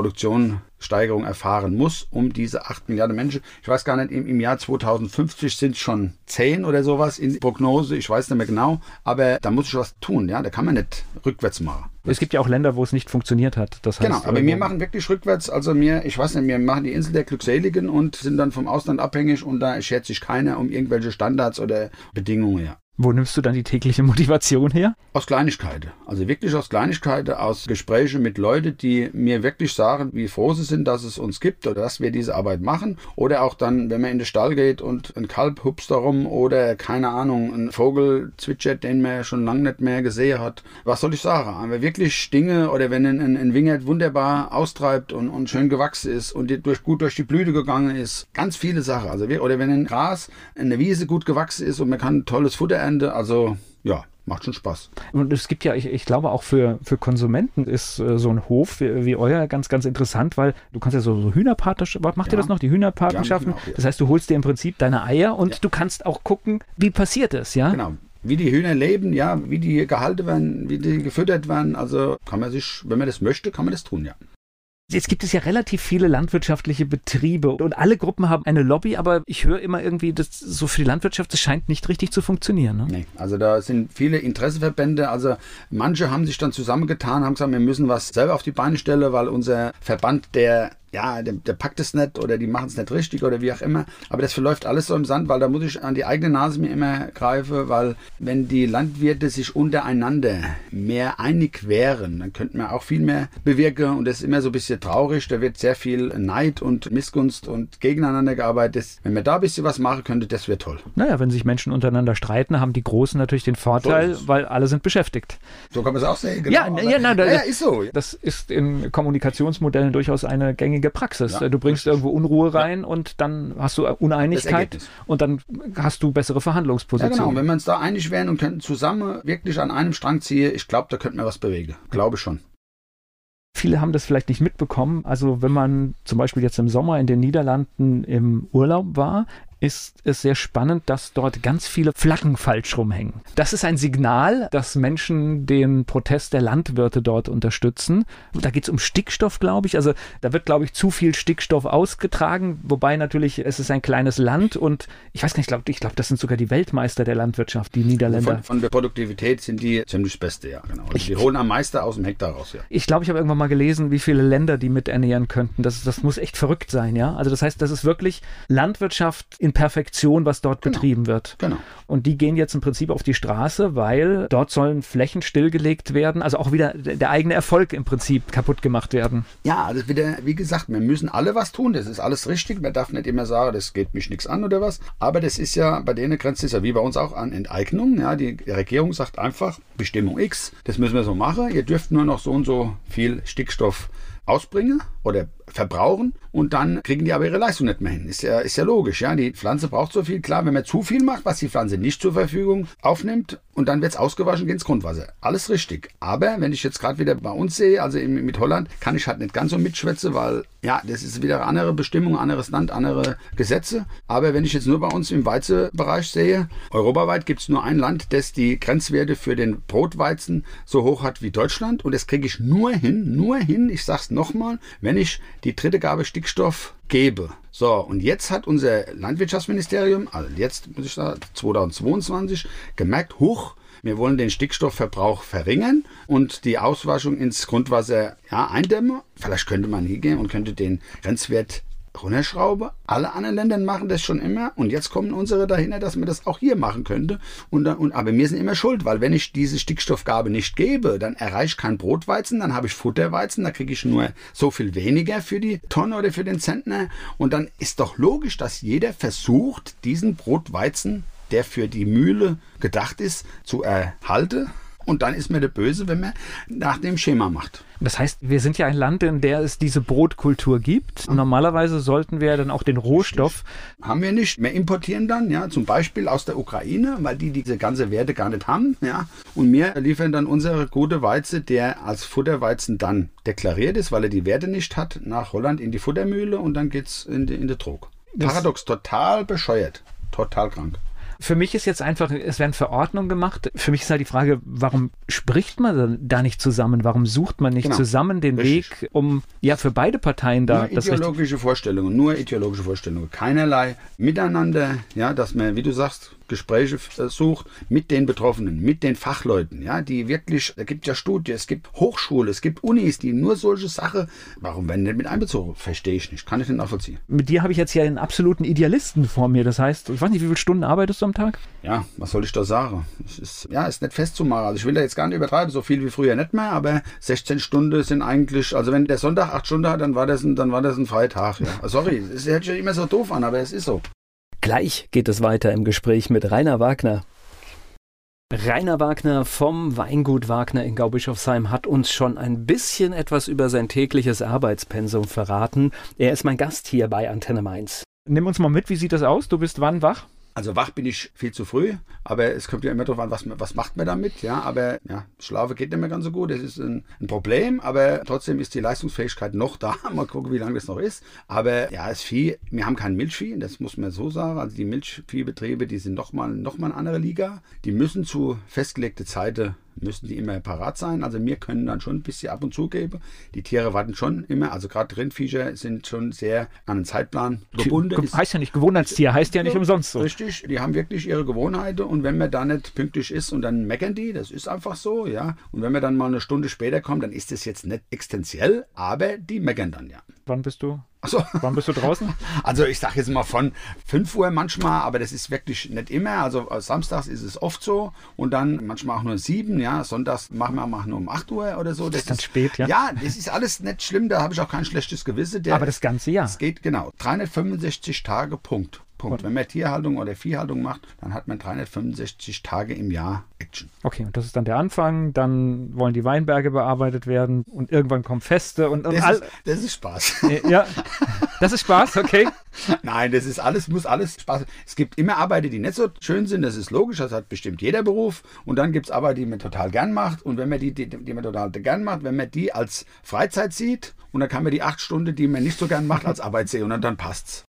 Produktionssteigerung erfahren muss, um diese 8 Milliarden Menschen. Ich weiß gar nicht, im, im Jahr 2050 sind es schon 10 oder sowas in Prognose, ich weiß nicht mehr genau, aber da muss ich was tun, ja, da kann man nicht rückwärts machen. Es gibt ja auch Länder, wo es nicht funktioniert hat. Das heißt, Genau, aber äh, wir machen wirklich rückwärts. Also wir, ich weiß nicht, wir machen die Insel der Glückseligen und sind dann vom Ausland abhängig und da schert sich keiner um irgendwelche Standards oder Bedingungen her. Wo nimmst du dann die tägliche Motivation her? Aus Kleinigkeiten. Also wirklich aus Kleinigkeiten, aus Gesprächen mit Leuten, die mir wirklich sagen, wie froh sie sind, dass es uns gibt oder dass wir diese Arbeit machen. Oder auch dann, wenn man in den Stall geht und ein Kalb hupst darum oder keine Ahnung, ein Vogel zwitschert, den man schon lange nicht mehr gesehen hat. Was soll ich sagen? Aber wirklich Dinge oder wenn ein, ein, ein Wingert wunderbar austreibt und, und schön gewachsen ist und durch, gut durch die Blüte gegangen ist. Ganz viele Sachen. Also, oder wenn ein Gras, eine Wiese gut gewachsen ist und man kann tolles Futter ernten. Also ja, macht schon Spaß. Und es gibt ja, ich, ich glaube auch für, für Konsumenten ist äh, so ein Hof wie, wie euer ganz, ganz interessant, weil du kannst ja so, so Hühnerpatenschaften, macht ihr Ja. das noch, die Hühnerpatenschaften? Ja, ja. Das heißt, du holst dir im Prinzip deine Eier und du kannst auch gucken, wie passiert es, ja? Genau. Wie die Hühner leben, ja, wie die gehalten werden, wie die gefüttert werden. Also kann man sich, wenn man das möchte, kann man das tun, ja. Jetzt gibt es ja relativ viele landwirtschaftliche Betriebe und alle Gruppen haben eine Lobby, aber ich höre immer irgendwie, dass so für die Landwirtschaft, das scheint nicht richtig zu funktionieren. Ne? Nee, also da sind viele Interessenverbände. Also manche haben sich dann zusammengetan, haben gesagt, wir müssen was selber auf die Beine stellen, weil unser Verband, der ja, der, der packt es nicht oder die machen es nicht richtig oder wie auch immer. Aber das verläuft alles so im Sand, weil da muss ich an die eigene Nase mir immer greifen, weil wenn die Landwirte sich untereinander mehr einig wären, dann könnten wir auch viel mehr bewirken und das ist immer so ein bisschen traurig. Da wird sehr viel Neid und Missgunst und gegeneinander gearbeitet. Wenn wir da ein bisschen was machen könnte, das wäre toll. Naja, wenn sich Menschen untereinander streiten, haben die Großen natürlich den Vorteil, So weil alle sind beschäftigt. So kann man es auch sehen. Ja, aber- ja, na, da- ja, ist so. Das ist in Kommunikationsmodellen durchaus eine gängige Praxis. Ja, du bringst irgendwo Unruhe rein und dann hast du Uneinigkeit Ergebnis. und dann hast du bessere Ja, Verhandlungspositionen. genau. Und wenn wir uns da einig wären und könnten zusammen wirklich an einem Strang ziehen, ich glaube, da könnten wir was bewegen. Glaube schon. Viele haben das vielleicht nicht mitbekommen. Also wenn man zum Beispiel jetzt im Sommer in den Niederlanden im Urlaub war, ist es sehr spannend, dass dort ganz viele Flaggen falsch rumhängen. Das ist ein Signal, dass Menschen den Protest der Landwirte dort unterstützen. Da geht es um Stickstoff, glaube ich. Also da wird, glaube ich, zu viel Stickstoff ausgetragen, wobei natürlich es ist ein kleines Land und ich weiß nicht, ich glaube, ich glaub, das sind sogar die Weltmeister der Landwirtschaft, die Niederländer. Von, von der Produktivität sind die ziemlich Beste, ja, genau. Also die holen am meisten aus dem Hektar raus, ja. Ich glaube, ich habe irgendwann mal gelesen, wie viele Länder die mit ernähren könnten. Das, das muss echt verrückt sein, ja. Also das heißt, das ist wirklich Landwirtschaft in Perfektion, was dort Genau. betrieben wird. Genau. Und die gehen jetzt im Prinzip auf die Straße, weil dort sollen Flächen stillgelegt werden, also auch wieder der eigene Erfolg im Prinzip kaputt gemacht werden. Ja, also wieder, wie gesagt, wir müssen alle was tun. Das ist alles richtig. Man darf nicht immer sagen, das geht mich nichts an oder was. Aber das ist ja, bei denen grenzt es ja wie bei uns auch an Enteignung. Ja, die Regierung sagt einfach, Bestimmung X, das müssen wir so machen. Ihr dürft nur noch so und so viel Stickstoff ausbringen oder verbrauchen und dann kriegen die aber ihre Leistung nicht mehr hin. Ist ja, ist ja logisch, ja. Die Pflanze braucht so viel. Klar, wenn man zu viel macht, was die Pflanze nicht zur Verfügung aufnimmt und dann wird es ausgewaschen, geht ins Grundwasser. Alles richtig. Aber wenn ich jetzt gerade wieder bei uns sehe, also mit Holland, kann ich halt nicht ganz so mitschwätzen, weil ja, das ist wieder andere Bestimmung, anderes Land, andere Gesetze. Aber wenn ich jetzt nur bei uns im Weizenbereich sehe, europaweit gibt es nur ein Land, das die Grenzwerte für den Brotweizen so hoch hat wie Deutschland. Und das kriege ich nur hin, nur hin, ich sag's nochmal, wenn ich die dritte Gabe Stickstoff gebe. So, und jetzt hat unser Landwirtschaftsministerium, also jetzt muss ich sagen, 2022, gemerkt, hoch, wir wollen den Stickstoffverbrauch verringern und die Auswaschung ins Grundwasser ja, eindämmen. Vielleicht könnte man hingehen und könnte den Grenzwert runterschrauben. Alle anderen Länder machen das schon immer und jetzt kommen unsere dahinter, dass man das auch hier machen könnte. Und, und, aber wir sind immer schuld, weil wenn ich diese Stickstoffgabe nicht gebe, dann erreiche ich kein Brotweizen, dann habe ich Futterweizen, da kriege ich nur so viel weniger für die Tonne oder für den Zentner. Und dann ist doch logisch, dass jeder versucht, diesen Brotweizen der für die Mühle gedacht ist, zu erhalten. Und dann ist mir der Böse, wenn man nach dem Schema macht. Das heißt, wir sind ja ein Land, in der es diese Brotkultur gibt. Normalerweise sollten wir dann auch den Rohstoff. Richtig. Haben wir nicht. Wir importieren dann, ja, zum Beispiel aus der Ukraine, weil die diese ganze Werte gar nicht haben, ja. Und wir liefern dann unsere gute Weize, der als Futterweizen dann deklariert ist, weil er die Werte nicht hat, nach Holland in die Futtermühle und dann geht's in die, in den Trog. Paradox, total bescheuert. Total krank. Für mich ist jetzt einfach, es werden Verordnungen gemacht. Für mich ist halt die Frage, warum spricht man da nicht zusammen? Warum sucht man nicht genau. zusammen den Richtig. Weg, um ja für beide Parteien da nur das ideologische Vorstellungen, nur ideologische Vorstellungen, keinerlei Miteinander, ja, dass man, wie du sagst, Gespräche sucht mit den Betroffenen, mit den Fachleuten, ja, die wirklich, da gibt ja Studien, es gibt Hochschule, es gibt Unis, die nur solche Sachen, warum werden denn mit einbezogen? Verstehe ich nicht, kann ich nicht nachvollziehen. Mit dir habe ich jetzt hier einen absoluten Idealisten vor mir, das heißt, ich weiß nicht, wie viele Stunden arbeitest du am Tag? Ja, was soll ich da sagen? Es ist, ja, ist nicht festzumachen, also ich will da jetzt gar nicht übertreiben, so viel wie früher nicht mehr, aber 16 Stunden sind eigentlich, also wenn der Sonntag 8 Stunden hat, dann war das ein, dann war das ein Freitag, ja. Sorry, es hört sich immer so doof an, aber es ist so. Gleich geht es weiter im Gespräch mit Rainer Wagner. Rainer Wagner vom Weingut Wagner in Gaubischofsheim hat uns schon ein bisschen etwas über sein tägliches Arbeitspensum verraten. Er ist mein Gast hier bei Antenne Mainz. Nimm uns mal mit, wie sieht das aus? Du bist wann wach? Also wach bin ich viel zu früh, aber es kommt ja immer darauf an, was, was macht man damit, ja, aber ja, Schlafe geht nicht mehr ganz so gut, das ist ein, ein, Problem, aber trotzdem ist die Leistungsfähigkeit noch da, mal gucken, wie lange das noch ist, aber ja, das Vieh, wir haben kein Milchvieh, das muss man so sagen, also die Milchviehbetriebe, die sind nochmal noch mal eine andere Liga, die müssen zu festgelegten Zeiten müssen die immer parat sein. Also wir können dann schon ein bisschen ab und zu geben. Die Tiere warten schon immer, also gerade Rindviecher sind schon sehr an den Zeitplan gebunden. Ge heißt ja nicht Gewohnheitstier, heißt ja nicht umsonst so. Richtig, die haben wirklich ihre Gewohnheiten und wenn man da nicht pünktlich ist und dann meckern die, das ist einfach so, ja. Und wenn man dann mal eine Stunde später kommt, dann ist das jetzt nicht existenziell, aber die meckern dann ja. Wann bist du Achso. Wann bist du draußen? Also ich sage jetzt mal von 5 Uhr manchmal, aber das ist wirklich nicht immer. Also äh, samstags ist es oft so und dann manchmal auch nur 7, ja. Sonntags machen wir auch nur um 8 Uhr oder so. Das, das ist dann spät, ja? Ja, das ist alles nicht schlimm, da habe ich auch kein schlechtes Gewissen. Der, aber das ganze Jahr? Es geht, genau. 365 Tage, Punkt. Punkt. Wenn man Tierhaltung oder Viehhaltung macht, dann hat man 365 Tage im Jahr Action. Okay, und das ist dann der Anfang. Dann wollen die Weinberge bearbeitet werden und irgendwann kommen Feste und, und das, all ist, das ist Spaß. Ja, das ist Spaß, okay. Nein, das ist alles, muss alles Spaß. Es gibt immer Arbeiten, die nicht so schön sind, das ist logisch, das hat bestimmt jeder Beruf. Und dann gibt es Arbeiten, die man total gern macht. Und wenn man die, die, die man total gern macht, wenn man die als Freizeit sieht, und dann kann man die acht Stunden, die man nicht so gern macht, als Arbeit sehen und dann, dann passt's.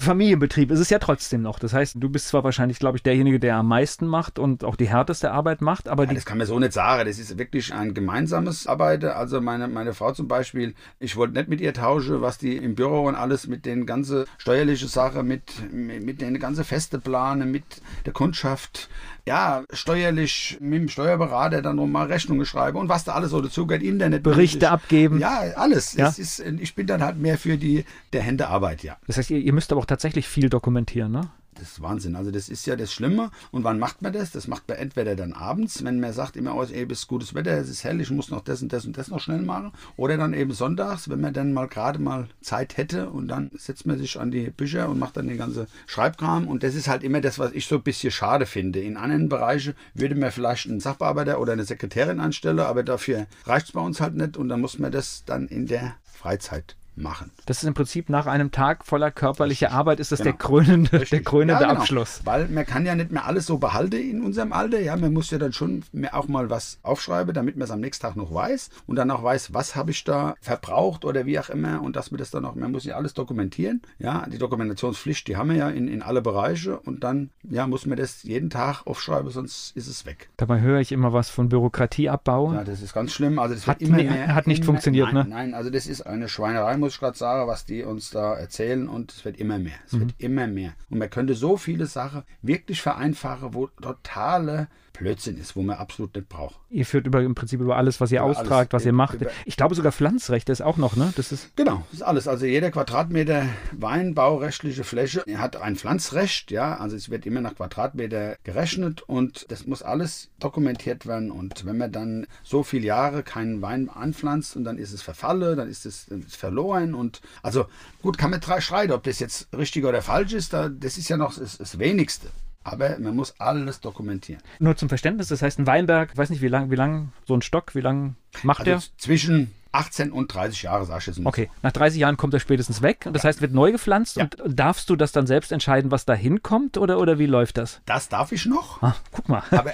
Familienbetrieb ist es ja trotzdem noch. Das heißt, du bist zwar wahrscheinlich, glaube ich, derjenige, der am meisten macht und auch die härteste Arbeit macht, aber ja, das kann man so nicht sagen. Das ist wirklich ein gemeinsames Arbeiten. Also meine, meine Frau zum Beispiel, ich wollte nicht mit ihr tauschen, was die im Büro und alles mit den ganzen steuerlichen Sachen, mit, mit, mit den ganzen Feste planen, mit der Kundschaft, ja, steuerlich mit dem Steuerberater dann nochmal Rechnungen schreiben und was da alles so dazugehört, Internet. Berichte abgeben. Ja, alles. Ja? Ist, ich bin dann halt mehr für die der Hände Arbeit, ja. Das heißt, ihr, ihr müsst aber auch tatsächlich viel dokumentieren, ne? Das ist Wahnsinn. Also das ist ja das Schlimme. Und wann macht man das? Das macht man entweder dann abends, wenn man sagt immer, oh, ey, ist gutes Wetter, es ist hell, ich muss noch das und das und das noch schnell machen. Oder dann eben sonntags, wenn man dann mal gerade mal Zeit hätte und dann setzt man sich an die Bücher und macht dann den ganzen Schreibkram. Und das ist halt immer das, was ich so ein bisschen schade finde. In anderen Bereichen würde man vielleicht einen Sachbearbeiter oder eine Sekretärin anstellen, aber dafür reicht es bei uns halt nicht und dann muss man das dann in der Freizeit machen. Das ist im Prinzip nach einem Tag voller körperlicher Richtig. Arbeit ist das Genau. der krönende, der krönende Ja, genau. Abschluss. Weil man kann ja nicht mehr alles so behalten in unserem Alter. Ja, man muss ja dann schon auch mal was aufschreiben, damit man es am nächsten Tag noch weiß und dann auch weiß, was habe ich da verbraucht oder wie auch immer und dass man das dann auch, man muss ja alles dokumentieren. Ja, die Dokumentationspflicht, die haben wir ja in, in alle Bereiche und dann ja, muss man das jeden Tag aufschreiben, sonst ist es weg. Dabei höre ich immer was von Bürokratieabbau. Ja, das ist ganz schlimm. Also das Hat wird immer mehr. hat nicht immer, funktioniert, nein, ne? Nein, also das ist eine Schweinerei, muss ich gerade sagen, was die uns da erzählen und es wird immer mehr. Es Mhm. wird immer mehr. Und man könnte so viele Sachen wirklich vereinfachen, wo totale Blödsinn ist, wo man absolut nicht braucht. Ihr führt über, im Prinzip über alles, was ihr Über austragt, alles. was ihr macht. Ich glaube sogar Pflanzrechte ist auch noch, ne? Das ist Genau, das ist alles. Also jeder Quadratmeter weinbaurechtliche Fläche hat ein Pflanzrecht, ja. Also es wird immer nach Quadratmeter gerechnet und das muss alles dokumentiert werden. Und wenn man dann so viele Jahre keinen Wein anpflanzt und dann ist es verfalle, dann ist es verloren und also gut, kann man drei streiten, ob das jetzt richtig oder falsch ist. Da, das ist ja noch das, das Wenigste. Aber man muss alles dokumentieren. nur zum Verständnis. Das heißt, ein Weinberg, ich weiß nicht, wie lang, wie lang so ein Stock, wie lang macht Also der? zwischen 18 und 30 Jahre, sag ich jetzt mal. Okay, nach 30 Jahren kommt er spätestens weg. Und das heißt, wird neu gepflanzt. Ja. Und darfst du das dann selbst entscheiden, was da hinkommt? Oder, oder wie läuft das? Das darf ich noch. Ah, guck mal. Aber,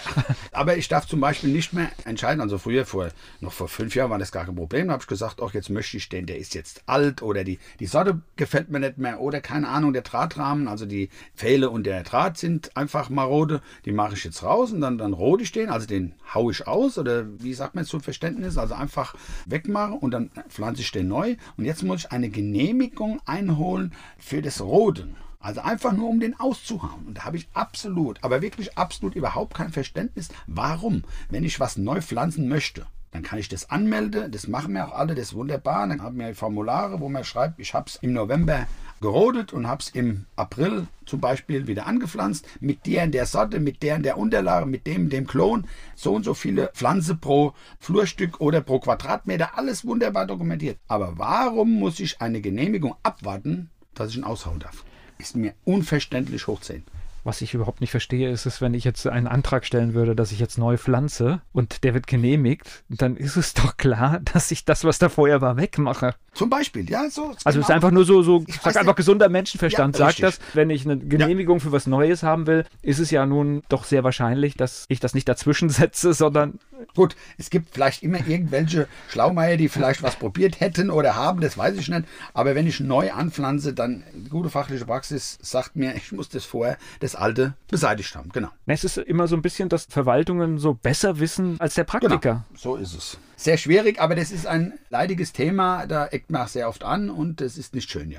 aber ich darf zum Beispiel nicht mehr entscheiden. Also früher, vor, noch vor fünf Jahren war das gar kein Problem. Da habe ich gesagt, ach, jetzt möchte ich den, der ist jetzt alt oder die, die Sorte gefällt mir nicht mehr oder keine Ahnung, der Drahtrahmen, also die Pfähle und der Draht sind einfach marode. Die mache ich jetzt raus und dann, dann rote ich den, also den haue ich aus oder wie sagt man jetzt zum Verständnis, also einfach wegmachen und dann pflanze ich den neu. Und jetzt muss ich eine Genehmigung einholen für das Roden. Also einfach nur, um den auszuhauen. Und da habe ich absolut, aber wirklich absolut überhaupt kein Verständnis, warum, wenn ich was neu pflanzen möchte, dann kann ich das anmelden, das machen wir auch alle, das ist wunderbar. Dann haben wir Formulare, wo man schreibt, ich habe es im November gerodet und habe es im April zum Beispiel wieder angepflanzt, mit der in der Sorte, mit der in der Unterlage, mit dem, dem Klon, so und so viele Pflanze pro Flurstück oder pro Quadratmeter, alles wunderbar dokumentiert. Aber warum muss ich eine Genehmigung abwarten, dass ich ihn aushauen darf? Ist mir unverständlich hoch 10. Was ich überhaupt nicht verstehe, ist es, wenn ich jetzt einen Antrag stellen würde, dass ich jetzt neu pflanze und der wird genehmigt, dann ist es doch klar, dass ich das, was da vorher war, wegmache. Zum Beispiel, ja, so. Also es ist genau. einfach nur so, so Ich sag einfach nicht. gesunder Menschenverstand Ja, sagt das. Wenn ich eine Genehmigung für was Neues haben will, ist es ja nun doch sehr wahrscheinlich, dass ich das nicht dazwischen setze, sondern Gut, es gibt vielleicht immer irgendwelche Schlaumeier, die vielleicht was probiert hätten oder haben, das weiß ich nicht. Aber wenn ich neu anpflanze, dann gute fachliche Praxis sagt mir, ich muss das vorher, das alte, beseitigt haben. Genau. es ist immer so ein bisschen, dass Verwaltungen so besser wissen als der Praktiker. Genau. So ist es. Sehr schwierig, aber das ist ein leidiges Thema. Da eckt man auch sehr oft an und das ist nicht schön, ja.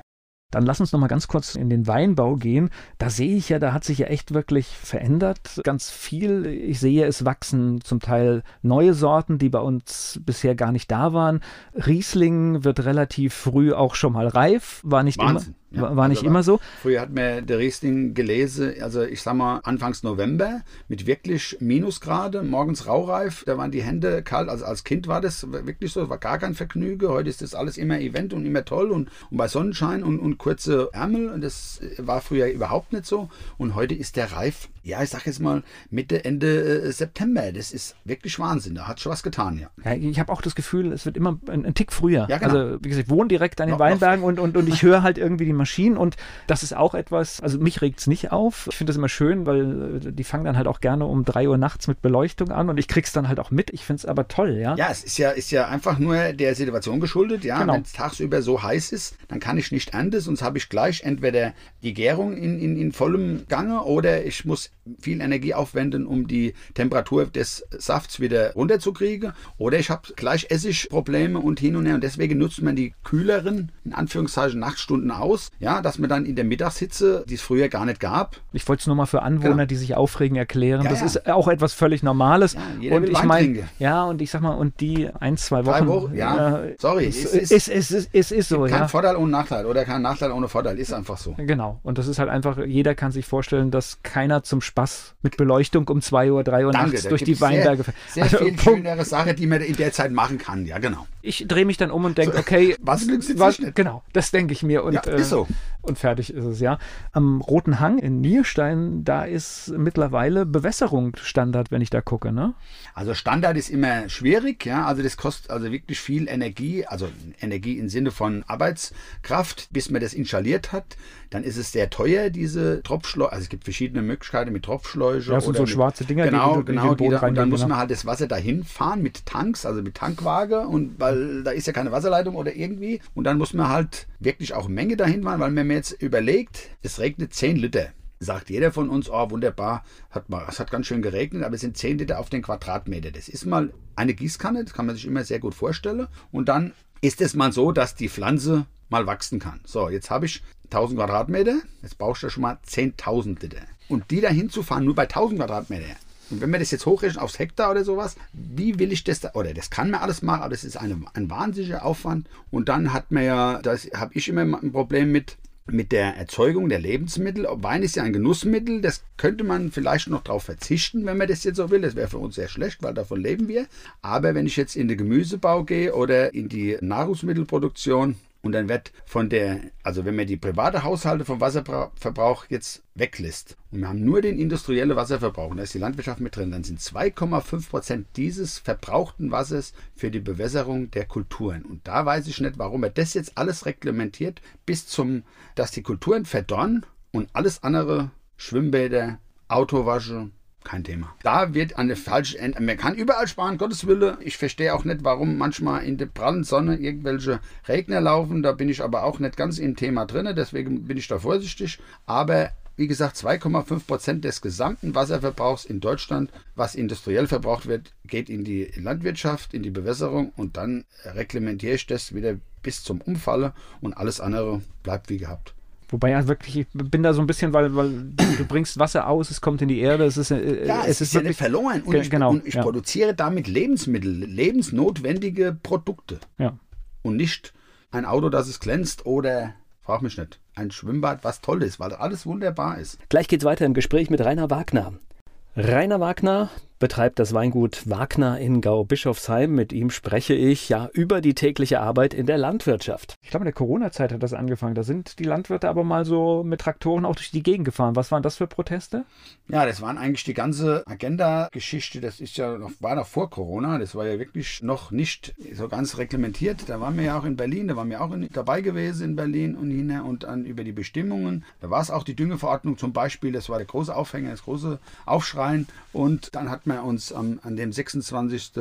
Dann lass uns noch mal ganz kurz in den Weinbau gehen. Da sehe ich ja, da hat sich ja echt wirklich verändert. Ganz viel. Ich sehe, es wachsen zum Teil neue Sorten, die bei uns bisher gar nicht da waren. Riesling wird relativ früh auch schon mal reif. War nicht Wahnsinn. immer, Ja, war, war nicht also immer so. Früher hat mir der Riesling gelesen, also ich sag mal Anfangs November mit wirklich Minusgrade, morgens raureif, da waren die Hände kalt, also als Kind war das wirklich so, war gar kein Vergnüge. Heute ist das alles immer Event und immer toll und, und bei Sonnenschein und, und kurze Ärmel und das war früher überhaupt nicht so und heute ist der reif, ja ich sag jetzt mal Mitte, Ende äh, September, das ist wirklich Wahnsinn, da hat schon was getan, ja. Ja, ich habe auch das Gefühl, es wird immer ein, ein Tick früher. Ja, genau. Also, wie gesagt, ich wohne direkt an den Noch- noch- Weinbergen und, und, und ich höre halt irgendwie die Maschinen und das ist auch etwas, also mich regt es nicht auf. Ich finde das immer schön, weil äh, die fangen dann halt auch gerne um drei Uhr nachts mit Beleuchtung an und ich krieg's dann halt auch mit. Ich finde es aber toll, ja. Ja, es ist ja, ist ja einfach nur der Situation geschuldet. Ja, Genau. wenn es tagsüber so heiß ist, dann kann ich nicht ernten, sonst habe ich gleich entweder die Gärung in, in, in vollem Gange oder ich muss viel Energie aufwenden, um die Temperatur des Safts wieder runterzukriegen. Oder ich habe gleich Essigprobleme und hin und her. Und deswegen nutzt man die kühleren, in Anführungszeichen, Nachtstunden aus. Ja, dass man dann in der Mittagshitze, die es früher gar nicht gab, Ich wollte es nur mal für Anwohner, Genau. die sich aufregen, erklären. Ja, das ja. ist auch etwas völlig Normales. Ja, und ich meine, ja, und ich sag mal, und die ein, zwei Wochen. Drei Wochen, ja. äh, Sorry, es ist, ist- es ist, es ist so, kein. Vorteil ohne Nachteil oder kein Nachteil ohne Vorteil. Ist einfach so. Genau. Und das ist halt einfach, jeder kann sich vorstellen, dass keiner zum Spaß mit Beleuchtung um 2 Uhr, 3 Uhr Danke, nachts durch die sehr- Weinberge fährt. Sehr Also, viel Punkt. schönere Sache, die man in der Zeit machen kann. Ja, genau. Ich drehe mich dann um und denke, okay, Was nützt jetzt was, genau, das denke ich mir. Und, Ja, ist so. und fertig ist es, ja. Am Roten Hang in Nierstein, da ist mittlerweile Bewässerung Standard, wenn ich da gucke, ne? Also Standard ist immer schwierig, ja. Also das kostet also wirklich viel Energie, also Energie im Sinne von Arbeitskraft, bis man das installiert hat. Dann ist es sehr teuer, diese Tropfschläuche. Also es gibt verschiedene Möglichkeiten mit Tropfschläuche. Ja, das sind so mit, schwarze Dinger, genau, die, die, genau, die die da, und dann muss genau. man halt das Wasser dahin fahren mit Tanks, also mit Tankwaage und weil da ist ja keine Wasserleitung oder irgendwie. Und dann muss man halt wirklich auch Menge dahin fahren, weil wenn man jetzt überlegt, es regnet 10 Liter. Sagt jeder von uns, oh wunderbar, hat mal, es hat ganz schön geregnet, aber es sind 10 Liter auf den Quadratmeter. Das ist mal eine Gießkanne, das kann man sich immer sehr gut vorstellen. Und dann ist es mal so, dass die Pflanze mal wachsen kann. So, jetzt habe ich 1000 Quadratmeter, jetzt brauchst du schon mal 10.000 Liter. Und die dahin zu fahren, nur bei 1000 Quadratmeter. Und wenn wir das jetzt hochrechnen aufs Hektar oder sowas, wie will ich das da, oder das kann man alles machen, aber das ist eine, ein wahnsinniger Aufwand. Und dann hat man ja, das habe ich immer ein Problem mit, mit der Erzeugung der Lebensmittel. Wein ist ja ein Genussmittel, das könnte man vielleicht noch darauf verzichten, wenn man das jetzt so will. Das wäre für uns sehr schlecht, weil davon leben wir. Aber wenn ich jetzt in den Gemüsebau gehe oder in die Nahrungsmittelproduktion, und dann wird von der, also wenn man die private Haushalte vom Wasserverbrauch jetzt weglässt und wir haben nur den industriellen Wasserverbrauch und da ist die Landwirtschaft mit drin, dann sind 2,5 Prozent dieses verbrauchten Wassers für die Bewässerung der Kulturen. Und da weiß ich nicht, warum er das jetzt alles reglementiert, bis zum, dass die Kulturen verdorren und alles andere, Schwimmbäder, Autowasche, kein Thema. Da wird eine falsche End. Man kann überall sparen, Gottes Wille. Ich verstehe auch nicht, warum manchmal in der prallen Sonne irgendwelche Regner laufen. Da bin ich aber auch nicht ganz im Thema drin. Deswegen bin ich da vorsichtig. Aber wie gesagt, 2,5 Prozent des gesamten Wasserverbrauchs in Deutschland, was industriell verbraucht wird, geht in die Landwirtschaft, in die Bewässerung und dann reglementiere ich das wieder bis zum Umfalle und alles andere bleibt wie gehabt. Wobei ja wirklich, ich bin da so ein bisschen, weil, weil du bringst Wasser aus, es kommt in die Erde, es ist, äh, ja, es, es ist, ist ja nicht verloren. Und ich, genau, und ich ja. produziere damit Lebensmittel, lebensnotwendige Produkte. Ja. Und nicht ein Auto, das es glänzt oder, frag mich nicht, ein Schwimmbad, was toll ist, weil alles wunderbar ist. Gleich geht's weiter im Gespräch mit Rainer Wagner. Rainer Wagner betreibt das Weingut Wagner in Gau-Bischofsheim. Mit ihm spreche ich ja über die tägliche Arbeit in der Landwirtschaft. Ich glaube, in der Corona-Zeit hat das angefangen. Da sind die Landwirte aber mal so mit Traktoren auch durch die Gegend gefahren. Was waren das für Proteste? Ja, das waren eigentlich die ganze Agenda-Geschichte. Das ist ja noch, war noch vor Corona. Das war ja wirklich noch nicht so ganz reglementiert. Da waren wir ja auch in Berlin. Da waren wir auch in, dabei gewesen in Berlin und hin und dann über die Bestimmungen. Da war es auch die Düngeverordnung zum Beispiel. Das war der große Aufhänger, das große Aufschreien. Und dann hat man uns am, an dem 26.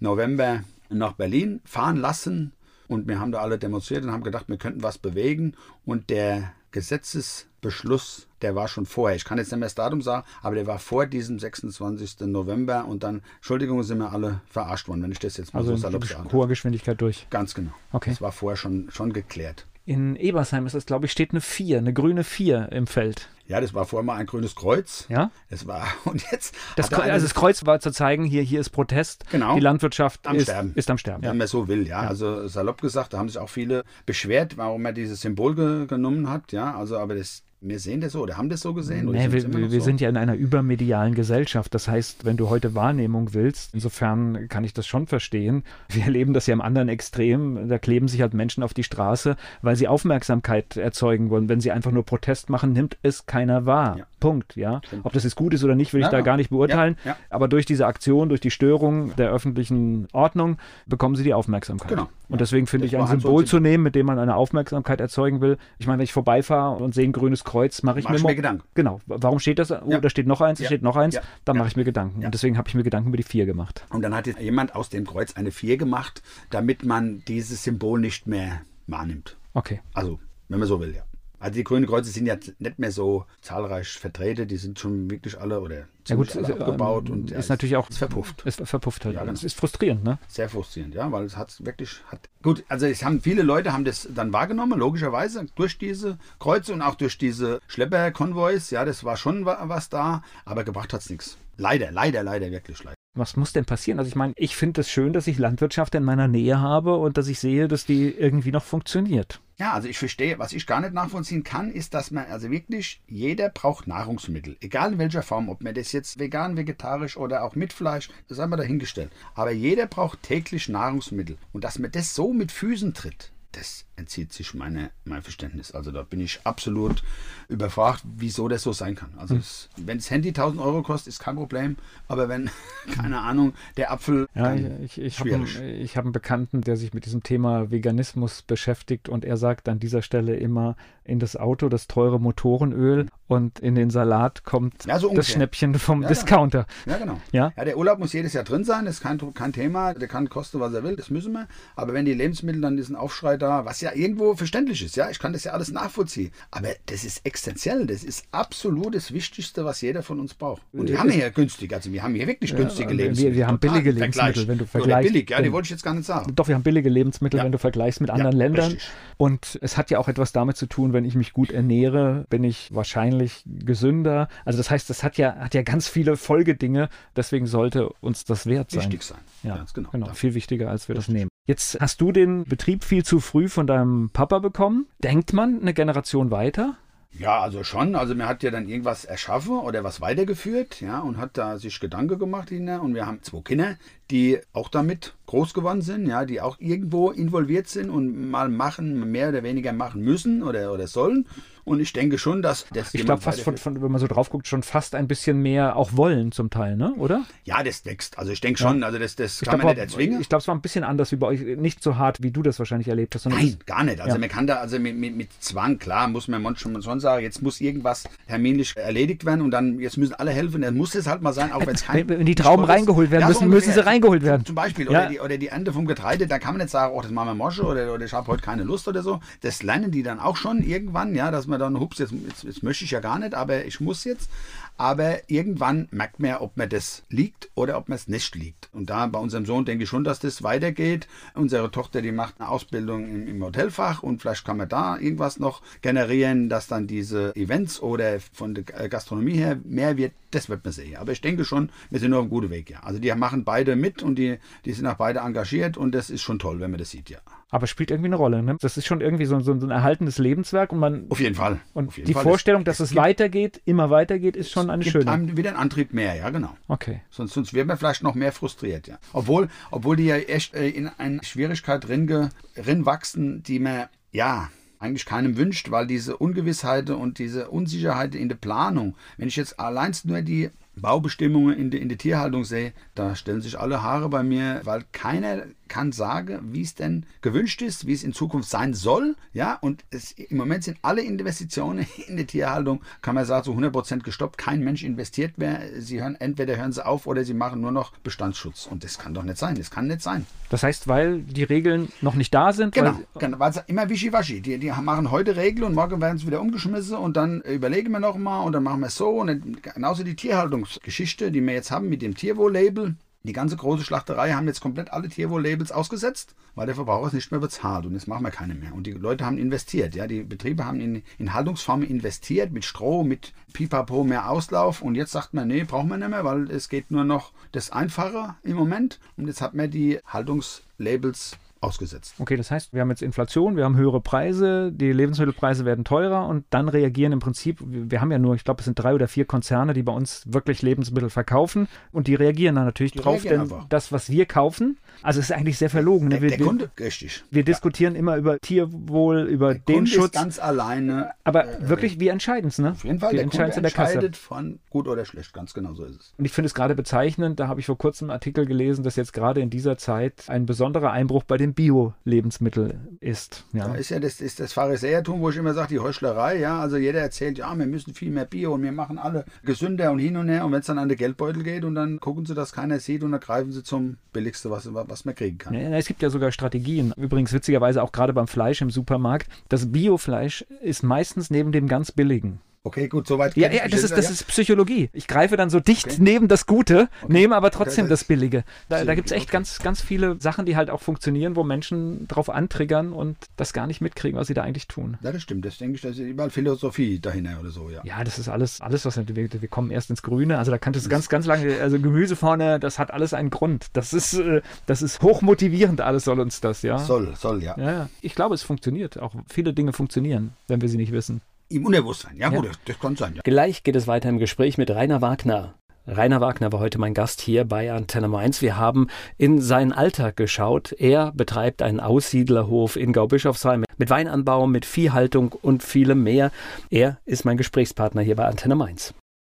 November nach Berlin fahren lassen. Und wir haben da alle demonstriert und haben gedacht, wir könnten was bewegen. Und der Gesetzesbeschluss, der war schon vorher. Ich kann jetzt nicht mehr das Datum sagen, aber der war vor diesem 26. November. Und dann, Entschuldigung, sind wir alle verarscht worden, wenn ich das jetzt mal Also so salopp sage. hoher Geschwindigkeit durch. Ganz genau. Okay. Das war vorher schon, schon geklärt. In Ebersheim ist das, glaube ich, steht eine 4, eine grüne 4 im Feld. Ja, das war vorher mal ein grünes Kreuz. Ja? Es war, und jetzt. Das, hat Kre- einer also das Kreuz war zu zeigen, hier, hier ist Protest. Genau. Die Landwirtschaft Am ist, ist am Sterben. Ja. wenn man so will, ja. Also salopp gesagt, da haben sich auch viele beschwert, warum er dieses Symbol ge genommen hat, ja. Also, aber das, wir sehen das so oder haben das so gesehen. Nee, wir, wir so? sind ja in einer übermedialen Gesellschaft. Das heißt, wenn du heute Wahrnehmung willst, insofern kann ich das schon verstehen. Wir erleben das ja im anderen Extrem. Da kleben sich halt Menschen auf die Straße, weil sie Aufmerksamkeit erzeugen wollen. Wenn sie einfach nur Protest machen, nimmt es keiner wahr. Ja. Punkt, ja. Stimmt. Ob das jetzt gut ist oder nicht, will ich Ja, da gar nicht beurteilen. Ja. Aber durch diese Aktion, durch die Störung der öffentlichen Ordnung, bekommen sie die Aufmerksamkeit. Genau. Und deswegen finde ich ein halt so Symbol Symbol. zu nehmen, mit dem man eine Aufmerksamkeit erzeugen will. Ich meine, wenn ich vorbeifahre und sehe ein grünes Kreuz, mache ich Mach mir, ich mir Gedanken. Genau. Warum steht das? Oh, Ja. da steht noch eins, da Ja. steht noch eins. Ja. Dann mache ich mir Gedanken. Und deswegen habe ich mir Gedanken über die vier gemacht. Und dann hat jetzt jemand aus dem Kreuz eine 4 gemacht, damit man dieses Symbol nicht mehr wahrnimmt. Okay. Also, wenn man so will, ja. Also die grünen Kreuze sind ja nicht mehr so zahlreich vertreten, die sind schon wirklich alle oder Ja gut, alle äh, abgebaut ähm, und ja, ist natürlich auch ist verpufft. Ist verpufft halt. Ja, genau. ist frustrierend, ne? Sehr frustrierend, ja, weil es hat wirklich hat gut, also es haben viele Leute haben das dann wahrgenommen, logischerweise durch diese Kreuze und auch durch diese Schlepperkonvois, ja, das war schon wa- was da, aber gebracht hat's nichts. Leider, leider, leider wirklich leider. Was muss denn passieren? Also ich meine, ich finde es schön, dass ich Landwirtschaft in meiner Nähe habe und dass ich sehe, dass die irgendwie noch funktioniert. Ja, also ich verstehe, was ich gar nicht nachvollziehen kann, ist, dass man, also wirklich, jeder braucht Nahrungsmittel. Egal in welcher Form, ob man das jetzt vegan, vegetarisch oder auch mit Fleisch, das haben wir dahingestellt. Aber jeder braucht täglich Nahrungsmittel. Und dass man das so mit Füßen tritt, das entzieht sich meine, mein Verständnis. Also da bin ich absolut überfragt, wieso das so sein kann. Also Hm. es, wenn das Handy 1000 Euro kostet, ist kein Problem. Aber wenn, keine Ahnung, der Apfel... Ja, ich, ich, habe einen, hab einen Bekannten, der sich mit diesem Thema Veganismus beschäftigt und er sagt an dieser Stelle immer in das Auto das teure Motorenöl und in den Salat kommt Ja, so das. Schnäppchen vom Ja, Discounter. Ja, genau. Ja? Ja, der Urlaub muss jedes Jahr drin sein, das ist kein, kein Thema. Der kann kosten, was er will, das müssen wir. Aber wenn die Lebensmittel dann diesen Aufschrei da, was ja irgendwo verständlich ist, ja, ich kann das ja alles nachvollziehen. Aber das ist essentiell, das ist absolut das Wichtigste, was jeder von uns braucht. Und wir haben hier günstig, also wir haben hier wirklich günstige wir- Lebensmittel. wir haben Total billige im Vergleich. Lebensmittel, wenn du Oder vergleichst, billig, ja, die wollte ich jetzt gar nicht sagen. Doch, wir haben billige Lebensmittel, Ja. wenn du vergleichst mit Ja, anderen Ländern. richtig. Und es hat ja auch etwas damit zu tun, wenn ich mich gut ernähre, bin ich wahrscheinlich gesünder. Also das heißt, das hat ja, hat ja ganz viele Folgedinge. Deswegen sollte uns das wert sein. Wichtig sein. Ja, Ganz genau. genau. Ja. Viel wichtiger, als wir das nehmen. Jetzt hast du den Betrieb viel zu früh von deinem Papa bekommen. Denkt man eine Generation weiter? Ja, also schon. Also mir hat ja dann irgendwas erschaffen oder was weitergeführt, ja, und hat da sich Gedanken gemacht hinterher. Und wir haben zwei Kinder, die auch damit groß geworden sind, ja, die auch irgendwo involviert sind und mal machen, mehr oder weniger machen müssen oder, oder sollen. Und ich denke schon, dass das Ich glaube fast, von, von, wenn man so drauf guckt, schon fast ein bisschen mehr auch wollen zum Teil, ne? oder? Ja, das wächst. Also ich denke schon, also das, das Ich kann glaube, man nicht erzwingen. ich glaube, es war ein bisschen anders wie bei euch. Nicht so hart, wie du das wahrscheinlich erlebt hast. Nein, gar nicht. Also Ja. man kann da, also mit, mit, mit Zwang, klar, muss man manchmal schon sagen, jetzt muss irgendwas terminlich erledigt werden und dann, jetzt müssen alle helfen, dann muss es halt mal sein, auch wenn es kein... Wenn- wenn die Trauben Sport reingeholt werden müssen, müssen sie reingeholt werden. Zum Beispiel, Ja. oder, die, oder die Ernte vom Getreide, da kann man nicht sagen, oh, das machen wir Mosche oder, oder ich habe heute keine Lust oder so. Das lernen die dann auch schon irgendwann, ja, dass man dann, hups, jetzt, jetzt, jetzt möchte ich ja gar nicht, aber ich muss jetzt. Aber irgendwann merkt man, ob mir das liegt oder ob mir es nicht liegt. Und da bei unserem Sohn denke ich schon, dass das weitergeht. Unsere Tochter, die macht eine Ausbildung im, im Hotelfach und vielleicht kann man da irgendwas noch generieren, dass dann diese Events oder von der äh, Gastronomie her mehr wird. Das wird man sehen. Aber ich denke schon, wir sind auf einem guten Weg, ja. Also die machen beide mit und die, die sind auch beide engagiert und das ist schon toll, wenn man das sieht, ja. Aber spielt irgendwie eine Rolle. Ne? Das ist schon irgendwie so, so ein erhaltenes Lebenswerk und man Auf jeden Fall. und jeden die Fall. Vorstellung, Es- dass es, gibt- weitergeht, immer weitergeht, ist schon eine gibt schöne. einem wieder einen Antrieb mehr, ja, genau. Okay. Sonst, sonst wäre man vielleicht noch mehr frustriert, ja. Obwohl, obwohl die ja echt äh, in eine Schwierigkeit drin, drin wachsen, die man, ja, eigentlich keinem wünscht, weil diese Ungewissheit und diese Unsicherheit in der Planung, wenn ich jetzt allein nur die Baubestimmungen in der, in Tierhaltung sehe, da stellen sich alle Haare bei mir, weil keiner kann sagen, wie es denn gewünscht ist, wie es in Zukunft sein soll. Ja, und es, im Moment sind alle Investitionen in der Tierhaltung, kann man sagen, so 100% gestoppt. Kein Mensch investiert mehr. Sie hören, entweder hören sie auf oder sie machen nur noch Bestandsschutz. Und das kann doch nicht sein. Das kann nicht sein. Das heißt, weil die Regeln noch nicht da sind. Genau, Weil, genau weil es immer wischiwaschi. Die, die machen heute Regeln und morgen werden sie wieder umgeschmissen und dann überlegen wir nochmal und dann machen wir es so. Und dann, genauso die Tierhaltungsgeschichte, die wir jetzt haben mit dem Tierwohl-Label. Die ganze große Schlachterei haben jetzt komplett alle Tierwohl-Labels ausgesetzt, weil der Verbraucher es nicht mehr bezahlt und jetzt machen wir keine mehr. Und die Leute haben investiert, ja, die Betriebe haben in, in Haltungsformen investiert, mit Stroh, mit Pipapo, mehr Auslauf. Und jetzt sagt man, nee, brauchen wir nicht mehr, weil es geht nur noch das Einfache im Moment. Und jetzt hat man die Haltungslabels ausgesetzt. Okay, das heißt, wir haben jetzt Inflation, wir haben höhere Preise, die Lebensmittelpreise werden teurer und dann reagieren im Prinzip, wir wir haben ja nur, ich glaube, es sind drei oder vier Konzerne, die bei uns wirklich Lebensmittel verkaufen und die reagieren dann natürlich Die drauf, denn einfach. das, was wir kaufen, also es ist eigentlich sehr verlogen. Ne? Der, Wir, der wir, Kunde, richtig. wir diskutieren immer über Tierwohl, über Der den Kunde Schutz, ist ganz alleine. aber wirklich, wir entscheiden es, ne? Auf jeden Fall, wir der Kunde entscheiden es in der Kasse. entscheidet von gut oder schlecht. Ganz genau so ist es. Und ich finde es gerade bezeichnend, da habe ich vor kurzem einen Artikel gelesen, dass jetzt gerade in dieser Zeit ein besonderer Einbruch bei den Bio-Lebensmitteln ist. Ja. Da ist ja das, ist das Pharisäertum, wo ich immer sage, die Heuchlerei, ja. Also jeder erzählt, ja, wir müssen viel mehr Bio und wir machen alle gesünder und hin und her. Und wenn es dann an den Geldbeutel geht und dann gucken sie, dass keiner sieht und dann greifen sie zum billigsten, was, was man kriegen kann. Ja, es gibt ja sogar Strategien. Übrigens witzigerweise auch gerade beim Fleisch im Supermarkt. Das Biofleisch ist meistens neben dem ganz billigen. Okay, gut, soweit. Ja, ja das ist, das ja. ist Psychologie. Ich greife dann so dicht Okay. neben das Gute, nehme aber trotzdem Okay, das das- Billige. Da, da gibt es echt okay. ganz, ganz viele Sachen, die halt auch funktionieren, wo Menschen drauf antriggern und das gar nicht mitkriegen, was sie da eigentlich tun. Ja, das stimmt. Das denke ich, da ist überall Philosophie dahinter oder so, ja. Ja, das ist alles, alles, was wir, wir kommen erst ins Grüne. Also da kannst du ganz, ganz lange, also Gemüse vorne, das hat alles einen Grund. Das ist, äh, das ist hochmotivierend, alles soll uns das, ja. Soll, soll, ja. Ja, ja. Ich glaube, es funktioniert. Auch viele Dinge funktionieren, wenn wir sie nicht wissen. Im Unbewusstsein. Ja, Ja. gut, das, das kann sein, ja. Gleich geht es weiter im Gespräch mit Rainer Wagner. Rainer Wagner war heute mein Gast hier bei Antenne Mainz. Wir haben in seinen Alltag geschaut. Er betreibt einen Aussiedlerhof in Gaubischofsheim mit Weinanbau, mit Viehhaltung und vielem mehr. Er ist mein Gesprächspartner hier bei Antenne Mainz.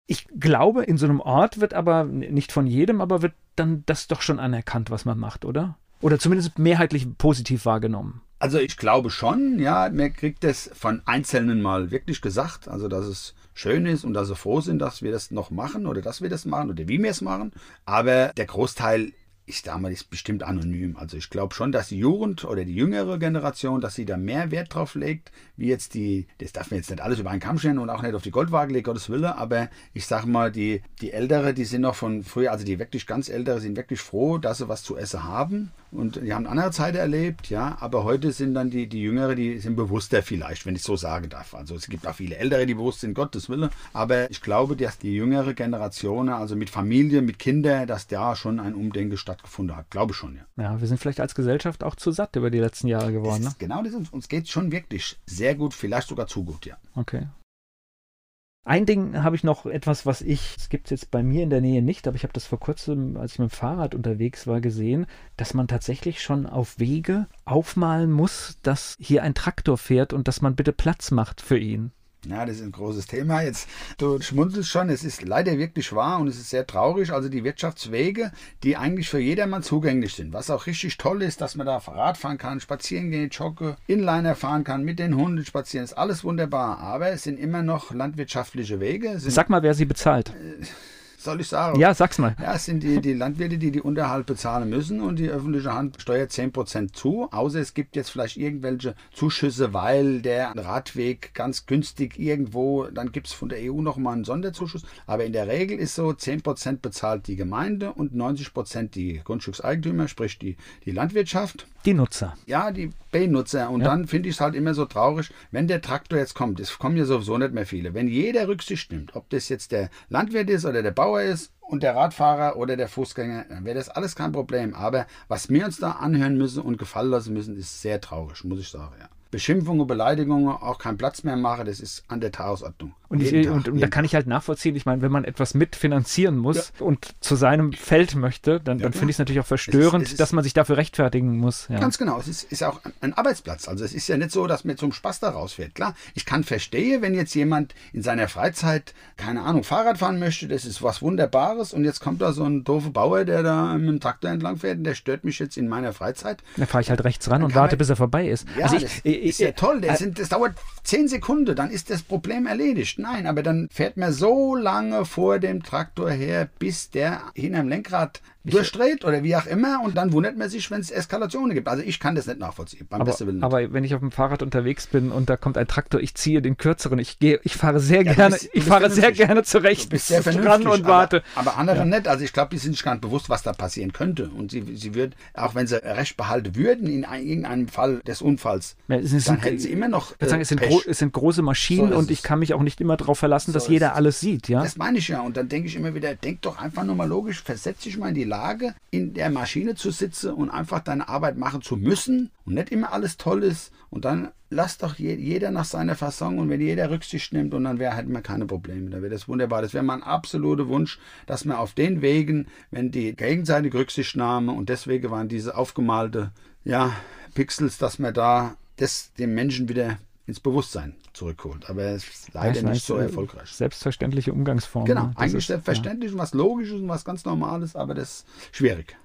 Ich glaube, in so einem Ort wird aber nicht von jedem, aber wird dann das doch schon anerkannt, was man macht, oder? Oder zumindest mehrheitlich positiv wahrgenommen. Also ich glaube schon, ja, man kriegt das von Einzelnen mal wirklich gesagt, also dass es schön ist und dass sie froh sind, dass wir das noch machen oder dass wir das machen oder wie wir es machen. Aber der Großteil ist bestimmt anonym. Also ich glaube schon, dass die Jugend oder die jüngere Generation, dass sie da mehr Wert drauf legt, wie jetzt die, das darf man jetzt nicht alles über einen Kamm stellen und auch nicht auf die Goldwaage legen, Gottes Wille, aber ich sage mal, die, die Ältere, die sind noch von früher, also die wirklich ganz Ältere sind wirklich froh, dass sie was zu essen haben und die haben andere Zeiten erlebt, ja, aber heute sind dann die, die Jüngere, die sind bewusster vielleicht, wenn ich so sagen darf. Also es gibt auch viele Ältere, die bewusst sind, Gottes Wille, aber ich glaube, dass die jüngere Generation, also mit Familie, mit Kindern, dass da schon ein Umdenken stattgefunden hat, glaube ich schon, ja. Ja, wir sind vielleicht als Gesellschaft auch zu satt über die letzten Jahre geworden. Das ne? Genau, das ist, uns geht es schon wirklich sehr gut, vielleicht sogar zu gut, ja. Okay. Ein Ding habe ich noch etwas, was ich, es gibt es jetzt bei mir in der Nähe nicht, aber ich habe das vor kurzem, als ich mit dem Fahrrad unterwegs war, gesehen, dass man tatsächlich schon auf Wege aufmalen muss, dass hier ein Traktor fährt und dass man bitte Platz macht für ihn. Ja, das ist ein großes Thema. Jetzt, du schmunzelst schon, es ist leider wirklich wahr und es ist sehr traurig. Also die Wirtschaftswege, die eigentlich für jedermann zugänglich sind. Was auch richtig toll ist, dass man da Rad fahren kann, spazieren gehen, joggen, Inliner fahren kann, mit den Hunden spazieren, ist alles wunderbar. Aber es sind immer noch landwirtschaftliche Wege. Sag mal, wer sie bezahlt. Soll ich sagen? Ja, sag's mal. Ja, es sind die, die Landwirte, die die Unterhalt bezahlen müssen und die öffentliche Hand steuert 10% zu. Außer es gibt jetzt vielleicht irgendwelche Zuschüsse, weil der Radweg ganz günstig irgendwo, dann gibt es von der EU nochmal einen Sonderzuschuss. Aber in der Regel ist so, 10% bezahlt die Gemeinde und 90% die Grundstückseigentümer, sprich die, die Landwirtschaft. Die Nutzer. Ja, die B-Nutzer. Und Ja. dann finde ich es halt immer so traurig, wenn der Traktor jetzt kommt. Es kommen ja sowieso nicht mehr viele. Wenn jeder Rücksicht nimmt, ob das jetzt der Landwirt ist oder der Bauer ist und der Radfahrer oder der Fußgänger, dann wäre das alles kein Problem. Aber was wir uns da anhören müssen und gefallen lassen müssen, ist sehr traurig, muss ich sagen. Ja. Beschimpfungen, Beleidigungen, auch keinen Platz mehr machen, das ist an der Tagesordnung. Und, ich, Tag, und, und da kann ich halt nachvollziehen, ich meine, wenn man etwas mitfinanzieren muss und zu seinem Feld möchte, dann, dann klar. finde ich es natürlich auch verstörend, es ist- dass man sich dafür rechtfertigen muss. Ja. Ganz genau, es ist, ist auch ein Arbeitsplatz. Also es ist ja nicht so, dass man zum Spaß da rausfährt. Klar, ich kann verstehen, wenn jetzt jemand in seiner Freizeit, keine Ahnung, Fahrrad fahren möchte, das ist was Wunderbares und jetzt kommt da so ein doofer Bauer, der da mit dem Traktor entlang fährt und der stört mich jetzt in meiner Freizeit. Dann fahre ich halt rechts ran und warte, bis er vorbei ist. Ja, also ich, ich, ist ja ich, toll. Das, äh, sind, das dauert zehn Sekunden, dann ist das Problem erledigt. Nein, aber dann fährt man so lange vor dem Traktor her, bis der hinterm Lenkrad durchdreht oder wie auch immer und dann wundert man sich, wenn es Eskalationen gibt. Also ich kann das nicht nachvollziehen, beim besten Willen. aber, aber wenn ich auf dem Fahrrad unterwegs bin und da kommt ein Traktor, ich ziehe den kürzeren. Ich gehe, ich fahre sehr Ja, gerne, bist- ich fahre sehr gerne zurecht sehr dran und warte. Aber, aber andere nicht. Also ich glaube, die sind sich gar nicht bewusst, was da passieren könnte. Und sie, sie würden, auch wenn sie Recht behalten würden in ein- irgendeinem Fall des Unfalls, Ja, dann ein- hätten sie immer noch Ich würde sagen, äh, es sind, Pech. gro es sind große Maschinen So und ich kann mich auch nicht immer darauf verlassen, dass So jeder ist es. alles sieht, ja. Das meine ich ja. Und dann denke ich immer wieder, denk doch einfach nur mal logisch, versetz dich mal in die Lage, in der Maschine zu sitzen und einfach deine Arbeit machen zu müssen und nicht immer alles toll ist. Und dann lass doch je, jeder nach seiner Fasson und wenn jeder Rücksicht nimmt und dann wäre hätten wir keine Probleme. Da wäre das wunderbar. Das wäre mein absoluter Wunsch, dass wir auf den Wegen, wenn die gegenseitige Rücksichtnahme und deswegen waren diese aufgemalte ja, Pixels, dass man da das dem Menschen wieder ins Bewusstsein zurückholt. Aber es ist leider Ich nicht so äh, erfolgreich. Selbstverständliche Umgangsformen. Genau, eigentlich ist- ja. selbstverständlich und was Logisches und was ganz Normales, aber das ist schwierig.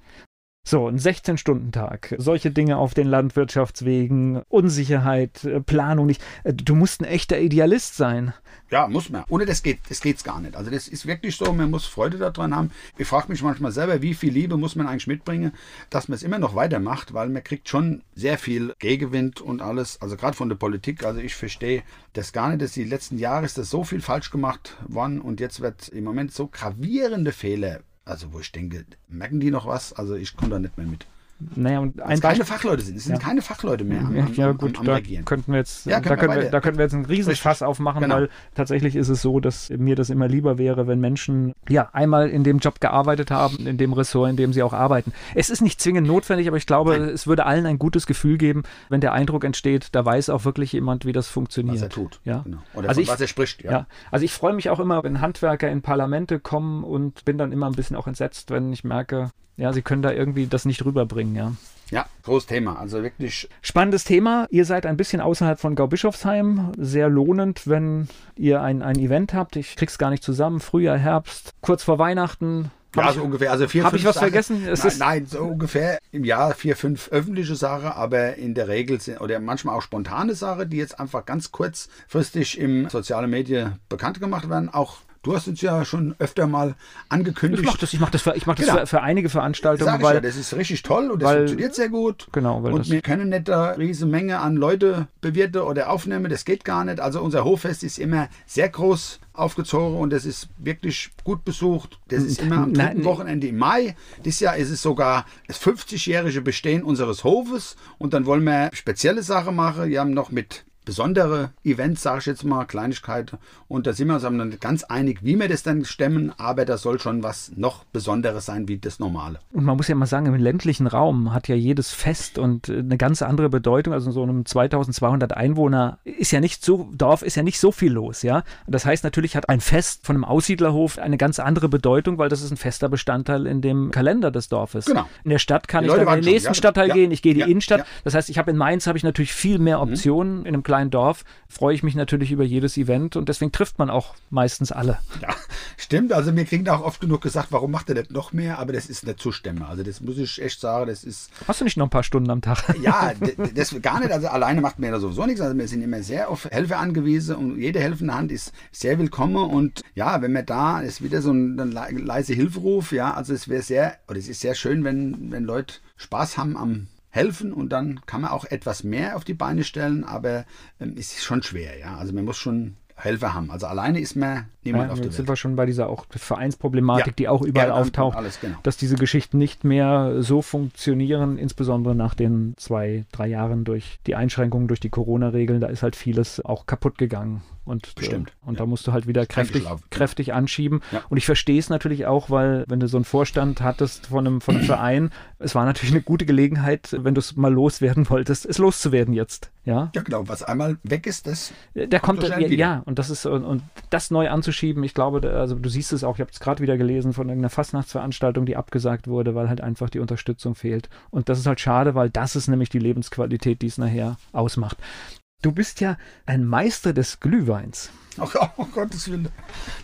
So, ein 16-Stunden-Tag. Solche Dinge auf den Landwirtschaftswegen, Unsicherheit, äh, Planung nicht. Äh, Du musst ein echter Idealist sein. Ja, muss man. Ohne das geht das geht's gar nicht. Also das ist wirklich so, man muss Freude daran haben. Ich frage mich manchmal selber, wie viel Liebe muss man eigentlich mitbringen, dass man es immer noch weitermacht, weil man kriegt schon sehr viel Gegenwind und alles, also gerade von der Politik. Also ich verstehe das gar nicht, dass die letzten Jahre ist das so viel falsch gemacht worden und jetzt wird im Moment so gravierende Fehler, also wo ich denke, merken die noch was? Also ich komme da nicht mehr mit. Naja, und ein keine. Fachleute sind. Es sind Ja. keine Fachleute mehr am, Ja, am, ja gut, am da könnten wir jetzt, Ja, da, können wir können da könnten wir jetzt einen Riesenfass aufmachen, Genau. weil tatsächlich ist es so, dass mir das immer lieber wäre, wenn Menschen ja einmal in dem Job gearbeitet haben, in dem Ressort, in dem sie auch arbeiten. Es ist nicht zwingend notwendig, aber ich glaube, es würde allen ein gutes Gefühl geben, wenn der Eindruck entsteht, da weiß auch wirklich jemand, wie das funktioniert. was er tut. Ja. Genau. Oder Also ich- was er spricht. Ja. Ja, also ich freue mich auch immer, wenn Handwerker in Parlamente kommen und bin dann immer ein bisschen auch entsetzt, wenn ich merke, ja, sie können da irgendwie das nicht rüberbringen, ja. ja, großes Thema. Also wirklich Spannendes Thema. Ihr seid ein bisschen außerhalb von Gaubischofsheim. Sehr lohnend, wenn ihr ein, ein Event habt. Ich krieg's gar nicht zusammen. Frühjahr, Herbst, kurz vor Weihnachten. Ja, so ungefähr. Also vier, hab fünf ich was Sachen. vergessen? Es nein, nein, so ungefähr im Jahr vier, fünf öffentliche Sachen, aber in der Regel sind, oder manchmal auch spontane Sachen, die jetzt einfach ganz kurzfristig im sozialen Medien bekannt gemacht werden. Auch du hast uns ja schon öfter mal angekündigt. Ich mache das, ich mach das, für, ich mach das Genau. für, für einige Veranstaltungen, Sag ich weil ja, das ist richtig toll und das weil- funktioniert sehr gut. Genau, weil und wir können nicht da riesige Menge an Leute bewirten oder aufnehmen, das geht gar nicht. Also unser Hoffest ist immer sehr groß aufgezogen und das ist wirklich gut besucht. Das ist immer am dritten. Wochenende im Mai. Dieses Jahr ist es sogar das 50-jährige Bestehen unseres Hofes und dann wollen wir spezielle Sachen machen. Wir haben noch mit besondere Events, sage ich jetzt mal, Kleinigkeiten. Und da sind wir uns aber nicht ganz einig, wie wir das dann stemmen, aber das soll schon was noch Besonderes sein wie das Normale. Und man muss ja mal sagen, im ländlichen Raum hat ja jedes Fest und äh, eine ganz andere Bedeutung. Also in so einem 2200 Einwohner ist ja nicht so, Dorf ist ja nicht so viel los, ja. Das heißt, natürlich hat ein Fest von einem Aussiedlerhof eine ganz andere Bedeutung, weil das ist ein fester Bestandteil in dem Kalender des Dorfes. Genau. In der Stadt kann Die ich Leute dann in den schon, nächsten ja, Stadtteil ja, gehen, ich gehe in die ja, Innenstadt. ja. Mhm. Das heißt, ich habe in Mainz habe ich natürlich viel mehr Optionen. In einem kleinen Dorf freue ich mich natürlich über jedes Event und deswegen trifft man auch meistens alle. Ja, stimmt. Also mir kriegen da auch oft genug gesagt, warum macht er nicht noch mehr? Aber das ist nicht zu stemmen. Also das muss ich echt sagen, das ist Hast du nicht noch ein paar Stunden am Tag? ja, das gar nicht. Also alleine macht mir da sowieso nichts. Also wir sind immer sehr auf Helfer angewiesen und jede helfende Hand ist sehr willkommen. Und ja, wenn wir da, ist wieder so ein, ein le- leise Hilferuf. Ja, also es wäre sehr, oder es ist sehr schön, wenn, wenn Leute Spaß haben am helfen und dann kann man auch etwas mehr auf die Beine stellen, aber ähm, es ist schon schwer, ja. Also man muss schon Helfer haben. Also alleine ist man niemand Ja, auf der jetzt sind Welt. wir schon bei dieser auch Vereinsproblematik, Ja. die auch überall und auftaucht, alles, genau. dass diese Geschichten nicht mehr so funktionieren, insbesondere nach den zwei, drei Jahren durch die Einschränkungen, durch die Corona-Regeln, da ist halt vieles auch kaputt gegangen. Und, Bestimmt, äh, und ja. da musst du halt wieder kräftig, kräftig anschieben. Ja. Und ich verstehe es natürlich auch, weil wenn du so einen Vorstand hattest von einem, von einem Verein, es war natürlich eine gute Gelegenheit, wenn du es mal loswerden wolltest, es loszuwerden jetzt. Ja, Ja, genau. Was einmal weg ist, das der kommt, schnell ja, wieder. ja, und das ist und, und das neu anzuschieben, ich glaube, also du siehst es auch, ich habe es gerade wieder gelesen von irgendeiner Fastnachtsveranstaltung, die abgesagt wurde, weil halt einfach die Unterstützung fehlt. Und das ist halt schade, weil das ist nämlich die Lebensqualität, die es nachher ausmacht. Du bist ja ein Meister des Glühweins. Oh, oh Gottes Willen.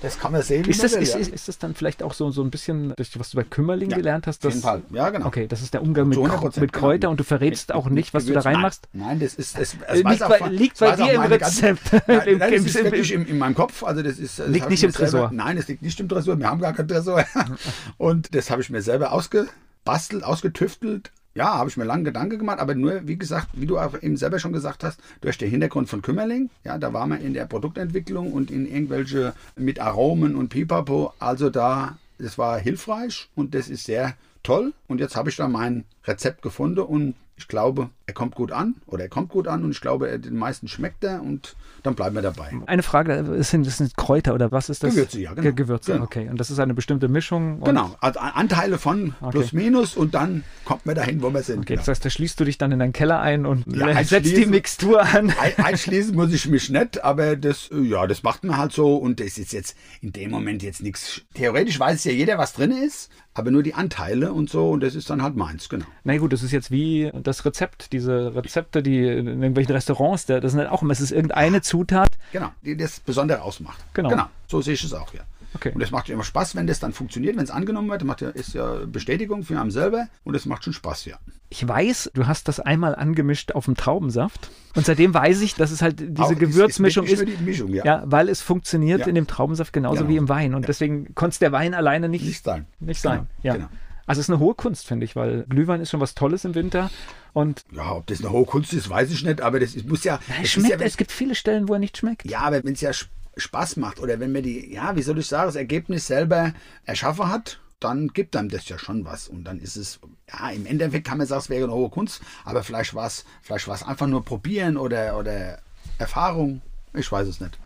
Das kann man sehen. Ist das, ist, ist, ist das dann vielleicht auch so, so ein bisschen, was du bei Kümmerling Ja, gelernt hast? Auf jeden dass- Fall. Ja, genau. Okay, das ist der Umgang mit, Zu Kr- 100%, mit Kräuter genau. und du verrätst Mit- auch mit- nicht, was mit du da reinmachst. Nein, nein, das ist. Das, das Liegt weiß auch bei- von- liegt bei dir im meine ganze- Rezept. Nein, nein, das ist wirklich in, in meinem Kopf. Also das ist. Das Liegt nicht im Tresor. Selber, nein, es liegt nicht im Tresor. Wir haben gar keinen Tresor. Und das habe ich mir selber ausgebastelt, ausgetüftelt. Ja, habe ich mir lange Gedanken gemacht, aber nur, wie gesagt, wie du eben selber schon gesagt hast, durch den Hintergrund von Kümmerling, ja, da waren wir in der Produktentwicklung und in irgendwelche mit Aromen und Pipapo, also da, das war hilfreich und das ist sehr toll. Und jetzt habe ich da mein Rezept gefunden und ich glaube, er kommt gut an oder er kommt gut an und ich glaube, er, den meisten schmeckt er und dann bleiben wir dabei. Eine Frage, das sind, das sind Kräuter oder was ist das? Gewürze, ja, genau. Ge Gewürze, Genau. okay. Und das ist eine bestimmte Mischung? Genau, also Anteile von Okay. plus minus und dann kommt man dahin, wo wir sind. Okay, genau. das heißt, da schließt du dich dann in deinen Keller ein und Ja, setzt die. Mixtur an. Ein- Einschließen muss ich mich nicht, aber das, ja, das macht man halt so und das ist jetzt in dem Moment jetzt nichts. Theoretisch weiß ja jeder, was drin ist, aber nur die Anteile und so und das ist dann halt meins, genau. Na gut, das ist jetzt wie das Rezept, diese Rezepte, die in irgendwelchen Restaurants, da- das sind halt auch immer, es ist irgendeine Zutat. Genau, die das Besondere ausmacht. Genau. Genau, so sehe ich es auch, ja. Okay. Und das macht immer Spaß, wenn das dann funktioniert, wenn es angenommen wird, macht ja, ist ja Bestätigung für einen selber und das macht schon Spaß, ja. Ich weiß, du hast das einmal angemischt auf dem Traubensaft. Und seitdem weiß ich, dass es halt diese Auch Gewürzmischung ist ist. die Mischung, ja. Ja, weil es funktioniert Ja. in dem Traubensaft genauso Genau. wie im Wein. Und deswegen konnte es der Wein alleine nicht, Nicht sein. Nicht sein. Genau, Ja. genau. Also es ist eine hohe Kunst, finde ich, weil Glühwein ist schon was Tolles im Winter. Und Ja, ob das eine hohe Kunst ist, weiß ich nicht, aber das ist, muss ja. es schmeckt, ja, es gibt viele Stellen, wo er nicht schmeckt. Ja, aber wenn es ja Sp- Spaß macht oder wenn man die, ja, wie soll ich sagen, das Ergebnis selber erschaffen hat, dann gibt einem das ja schon was. Und dann ist es, ja, im Endeffekt kann man sagen, es wäre eine hohe Kunst, aber vielleicht war es vielleicht war's einfach nur probieren oder, oder Erfahrung. Ich weiß es nicht.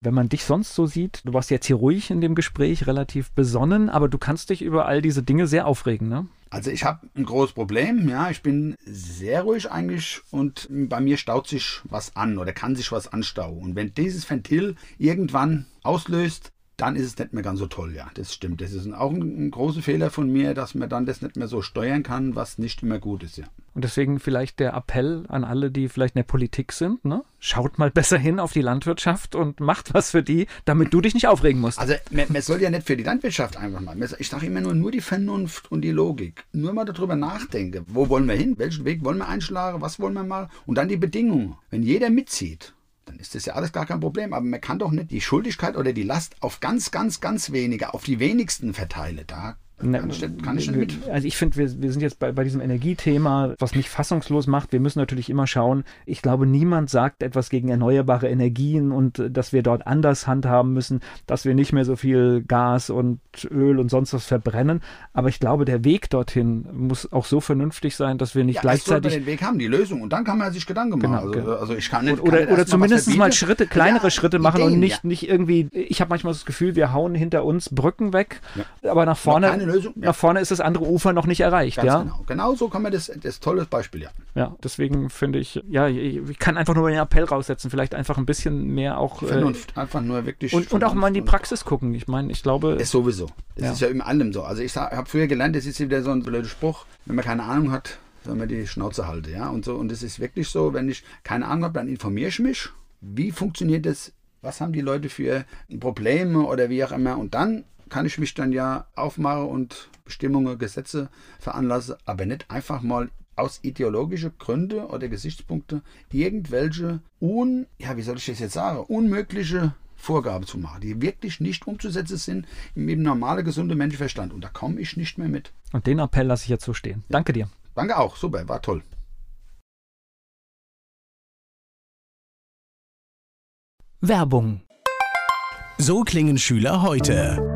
Wenn man dich sonst so sieht, du warst jetzt hier ruhig in dem Gespräch, relativ besonnen, aber du kannst dich über all diese Dinge sehr aufregen, ne? Also ich habe ein großes Problem, ja, ich bin sehr ruhig eigentlich und bei mir staut sich was an oder kann sich was anstauen. Und wenn dieses Ventil irgendwann auslöst, dann ist es nicht mehr ganz so toll, ja, das stimmt. Das ist auch ein, ein großer Fehler von mir, dass man dann das nicht mehr so steuern kann, was nicht immer gut ist, ja. Und deswegen vielleicht der Appell an alle, die vielleicht in der Politik sind, ne? Schaut mal besser hin auf die Landwirtschaft und macht was für die, damit du dich nicht aufregen musst. Also man, man soll ja nicht für die Landwirtschaft einfach mal. Ich sage immer nur, nur die Vernunft und die Logik. Nur mal darüber nachdenken. Wo wollen wir hin? Welchen Weg wollen wir einschlagen? Was wollen wir machen? Und dann die Bedingungen. Wenn jeder mitzieht, dann ist das ja alles gar kein Problem. Aber man kann doch nicht die Schuldigkeit oder die Last auf ganz, ganz, ganz wenige, auf die wenigsten verteilen. Da Ne, kann ich, kann ich mit. Also ich finde, wir, wir sind jetzt bei, bei diesem Energiethema, was mich fassungslos macht. Wir müssen natürlich immer schauen. Ich glaube, niemand sagt etwas gegen erneuerbare Energien und äh, dass wir dort anders handhaben müssen, dass wir nicht mehr so viel Gas und Öl und sonst was verbrennen. Aber ich glaube, der Weg dorthin muss auch so vernünftig sein, dass wir nicht Ja, gleichzeitig den Weg haben, die Lösung. Und dann kann man sich Gedanken machen. Genau, also, genau. also ich kann nicht. kann oder, nicht oder mal zumindest mal. Schritte, kleinere Ja, Schritte machen und Ideen, nicht, ja. nicht irgendwie, ich habe manchmal das Gefühl, wir hauen hinter uns Brücken weg, aber nach vorne, Lösung, ja. nach vorne ist das andere Ufer noch nicht erreicht. Ganz ja? genau. Genau so kann man das, das tolles Beispiel, ja. ja, deswegen finde ich, ja, ich kann einfach nur einen Appell raussetzen, vielleicht einfach ein bisschen mehr auch äh, Vernunft. Einfach nur wirklich. und, und auch mal in die. Praxis gucken. Ich meine, ich glaube, Ist sowieso. Das Ja. ist ja in allem so. Also ich habe früher gelernt, das ist wieder so ein blöder Spruch, wenn man keine Ahnung hat, soll man die Schnauze halten, ja. Und so, und es ist wirklich so, wenn ich keine Ahnung habe, dann informiere ich mich. Wie funktioniert das? Was haben die Leute für Probleme oder wie auch immer? Und dann kann ich mich dann ja aufmachen und Bestimmungen, Gesetze veranlassen, aber nicht einfach mal aus ideologischen Gründen oder Gesichtspunkten irgendwelche un, ja, wie soll ich das jetzt sagen, unmögliche Vorgaben zu machen, die wirklich nicht umzusetzen sind mit dem normalen, gesunden Menschenverstand. Und da komme ich nicht mehr mit. und den Appell lasse ich jetzt so stehen. Danke dir. Danke auch, super, war toll. Werbung. So klingen Schüler heute.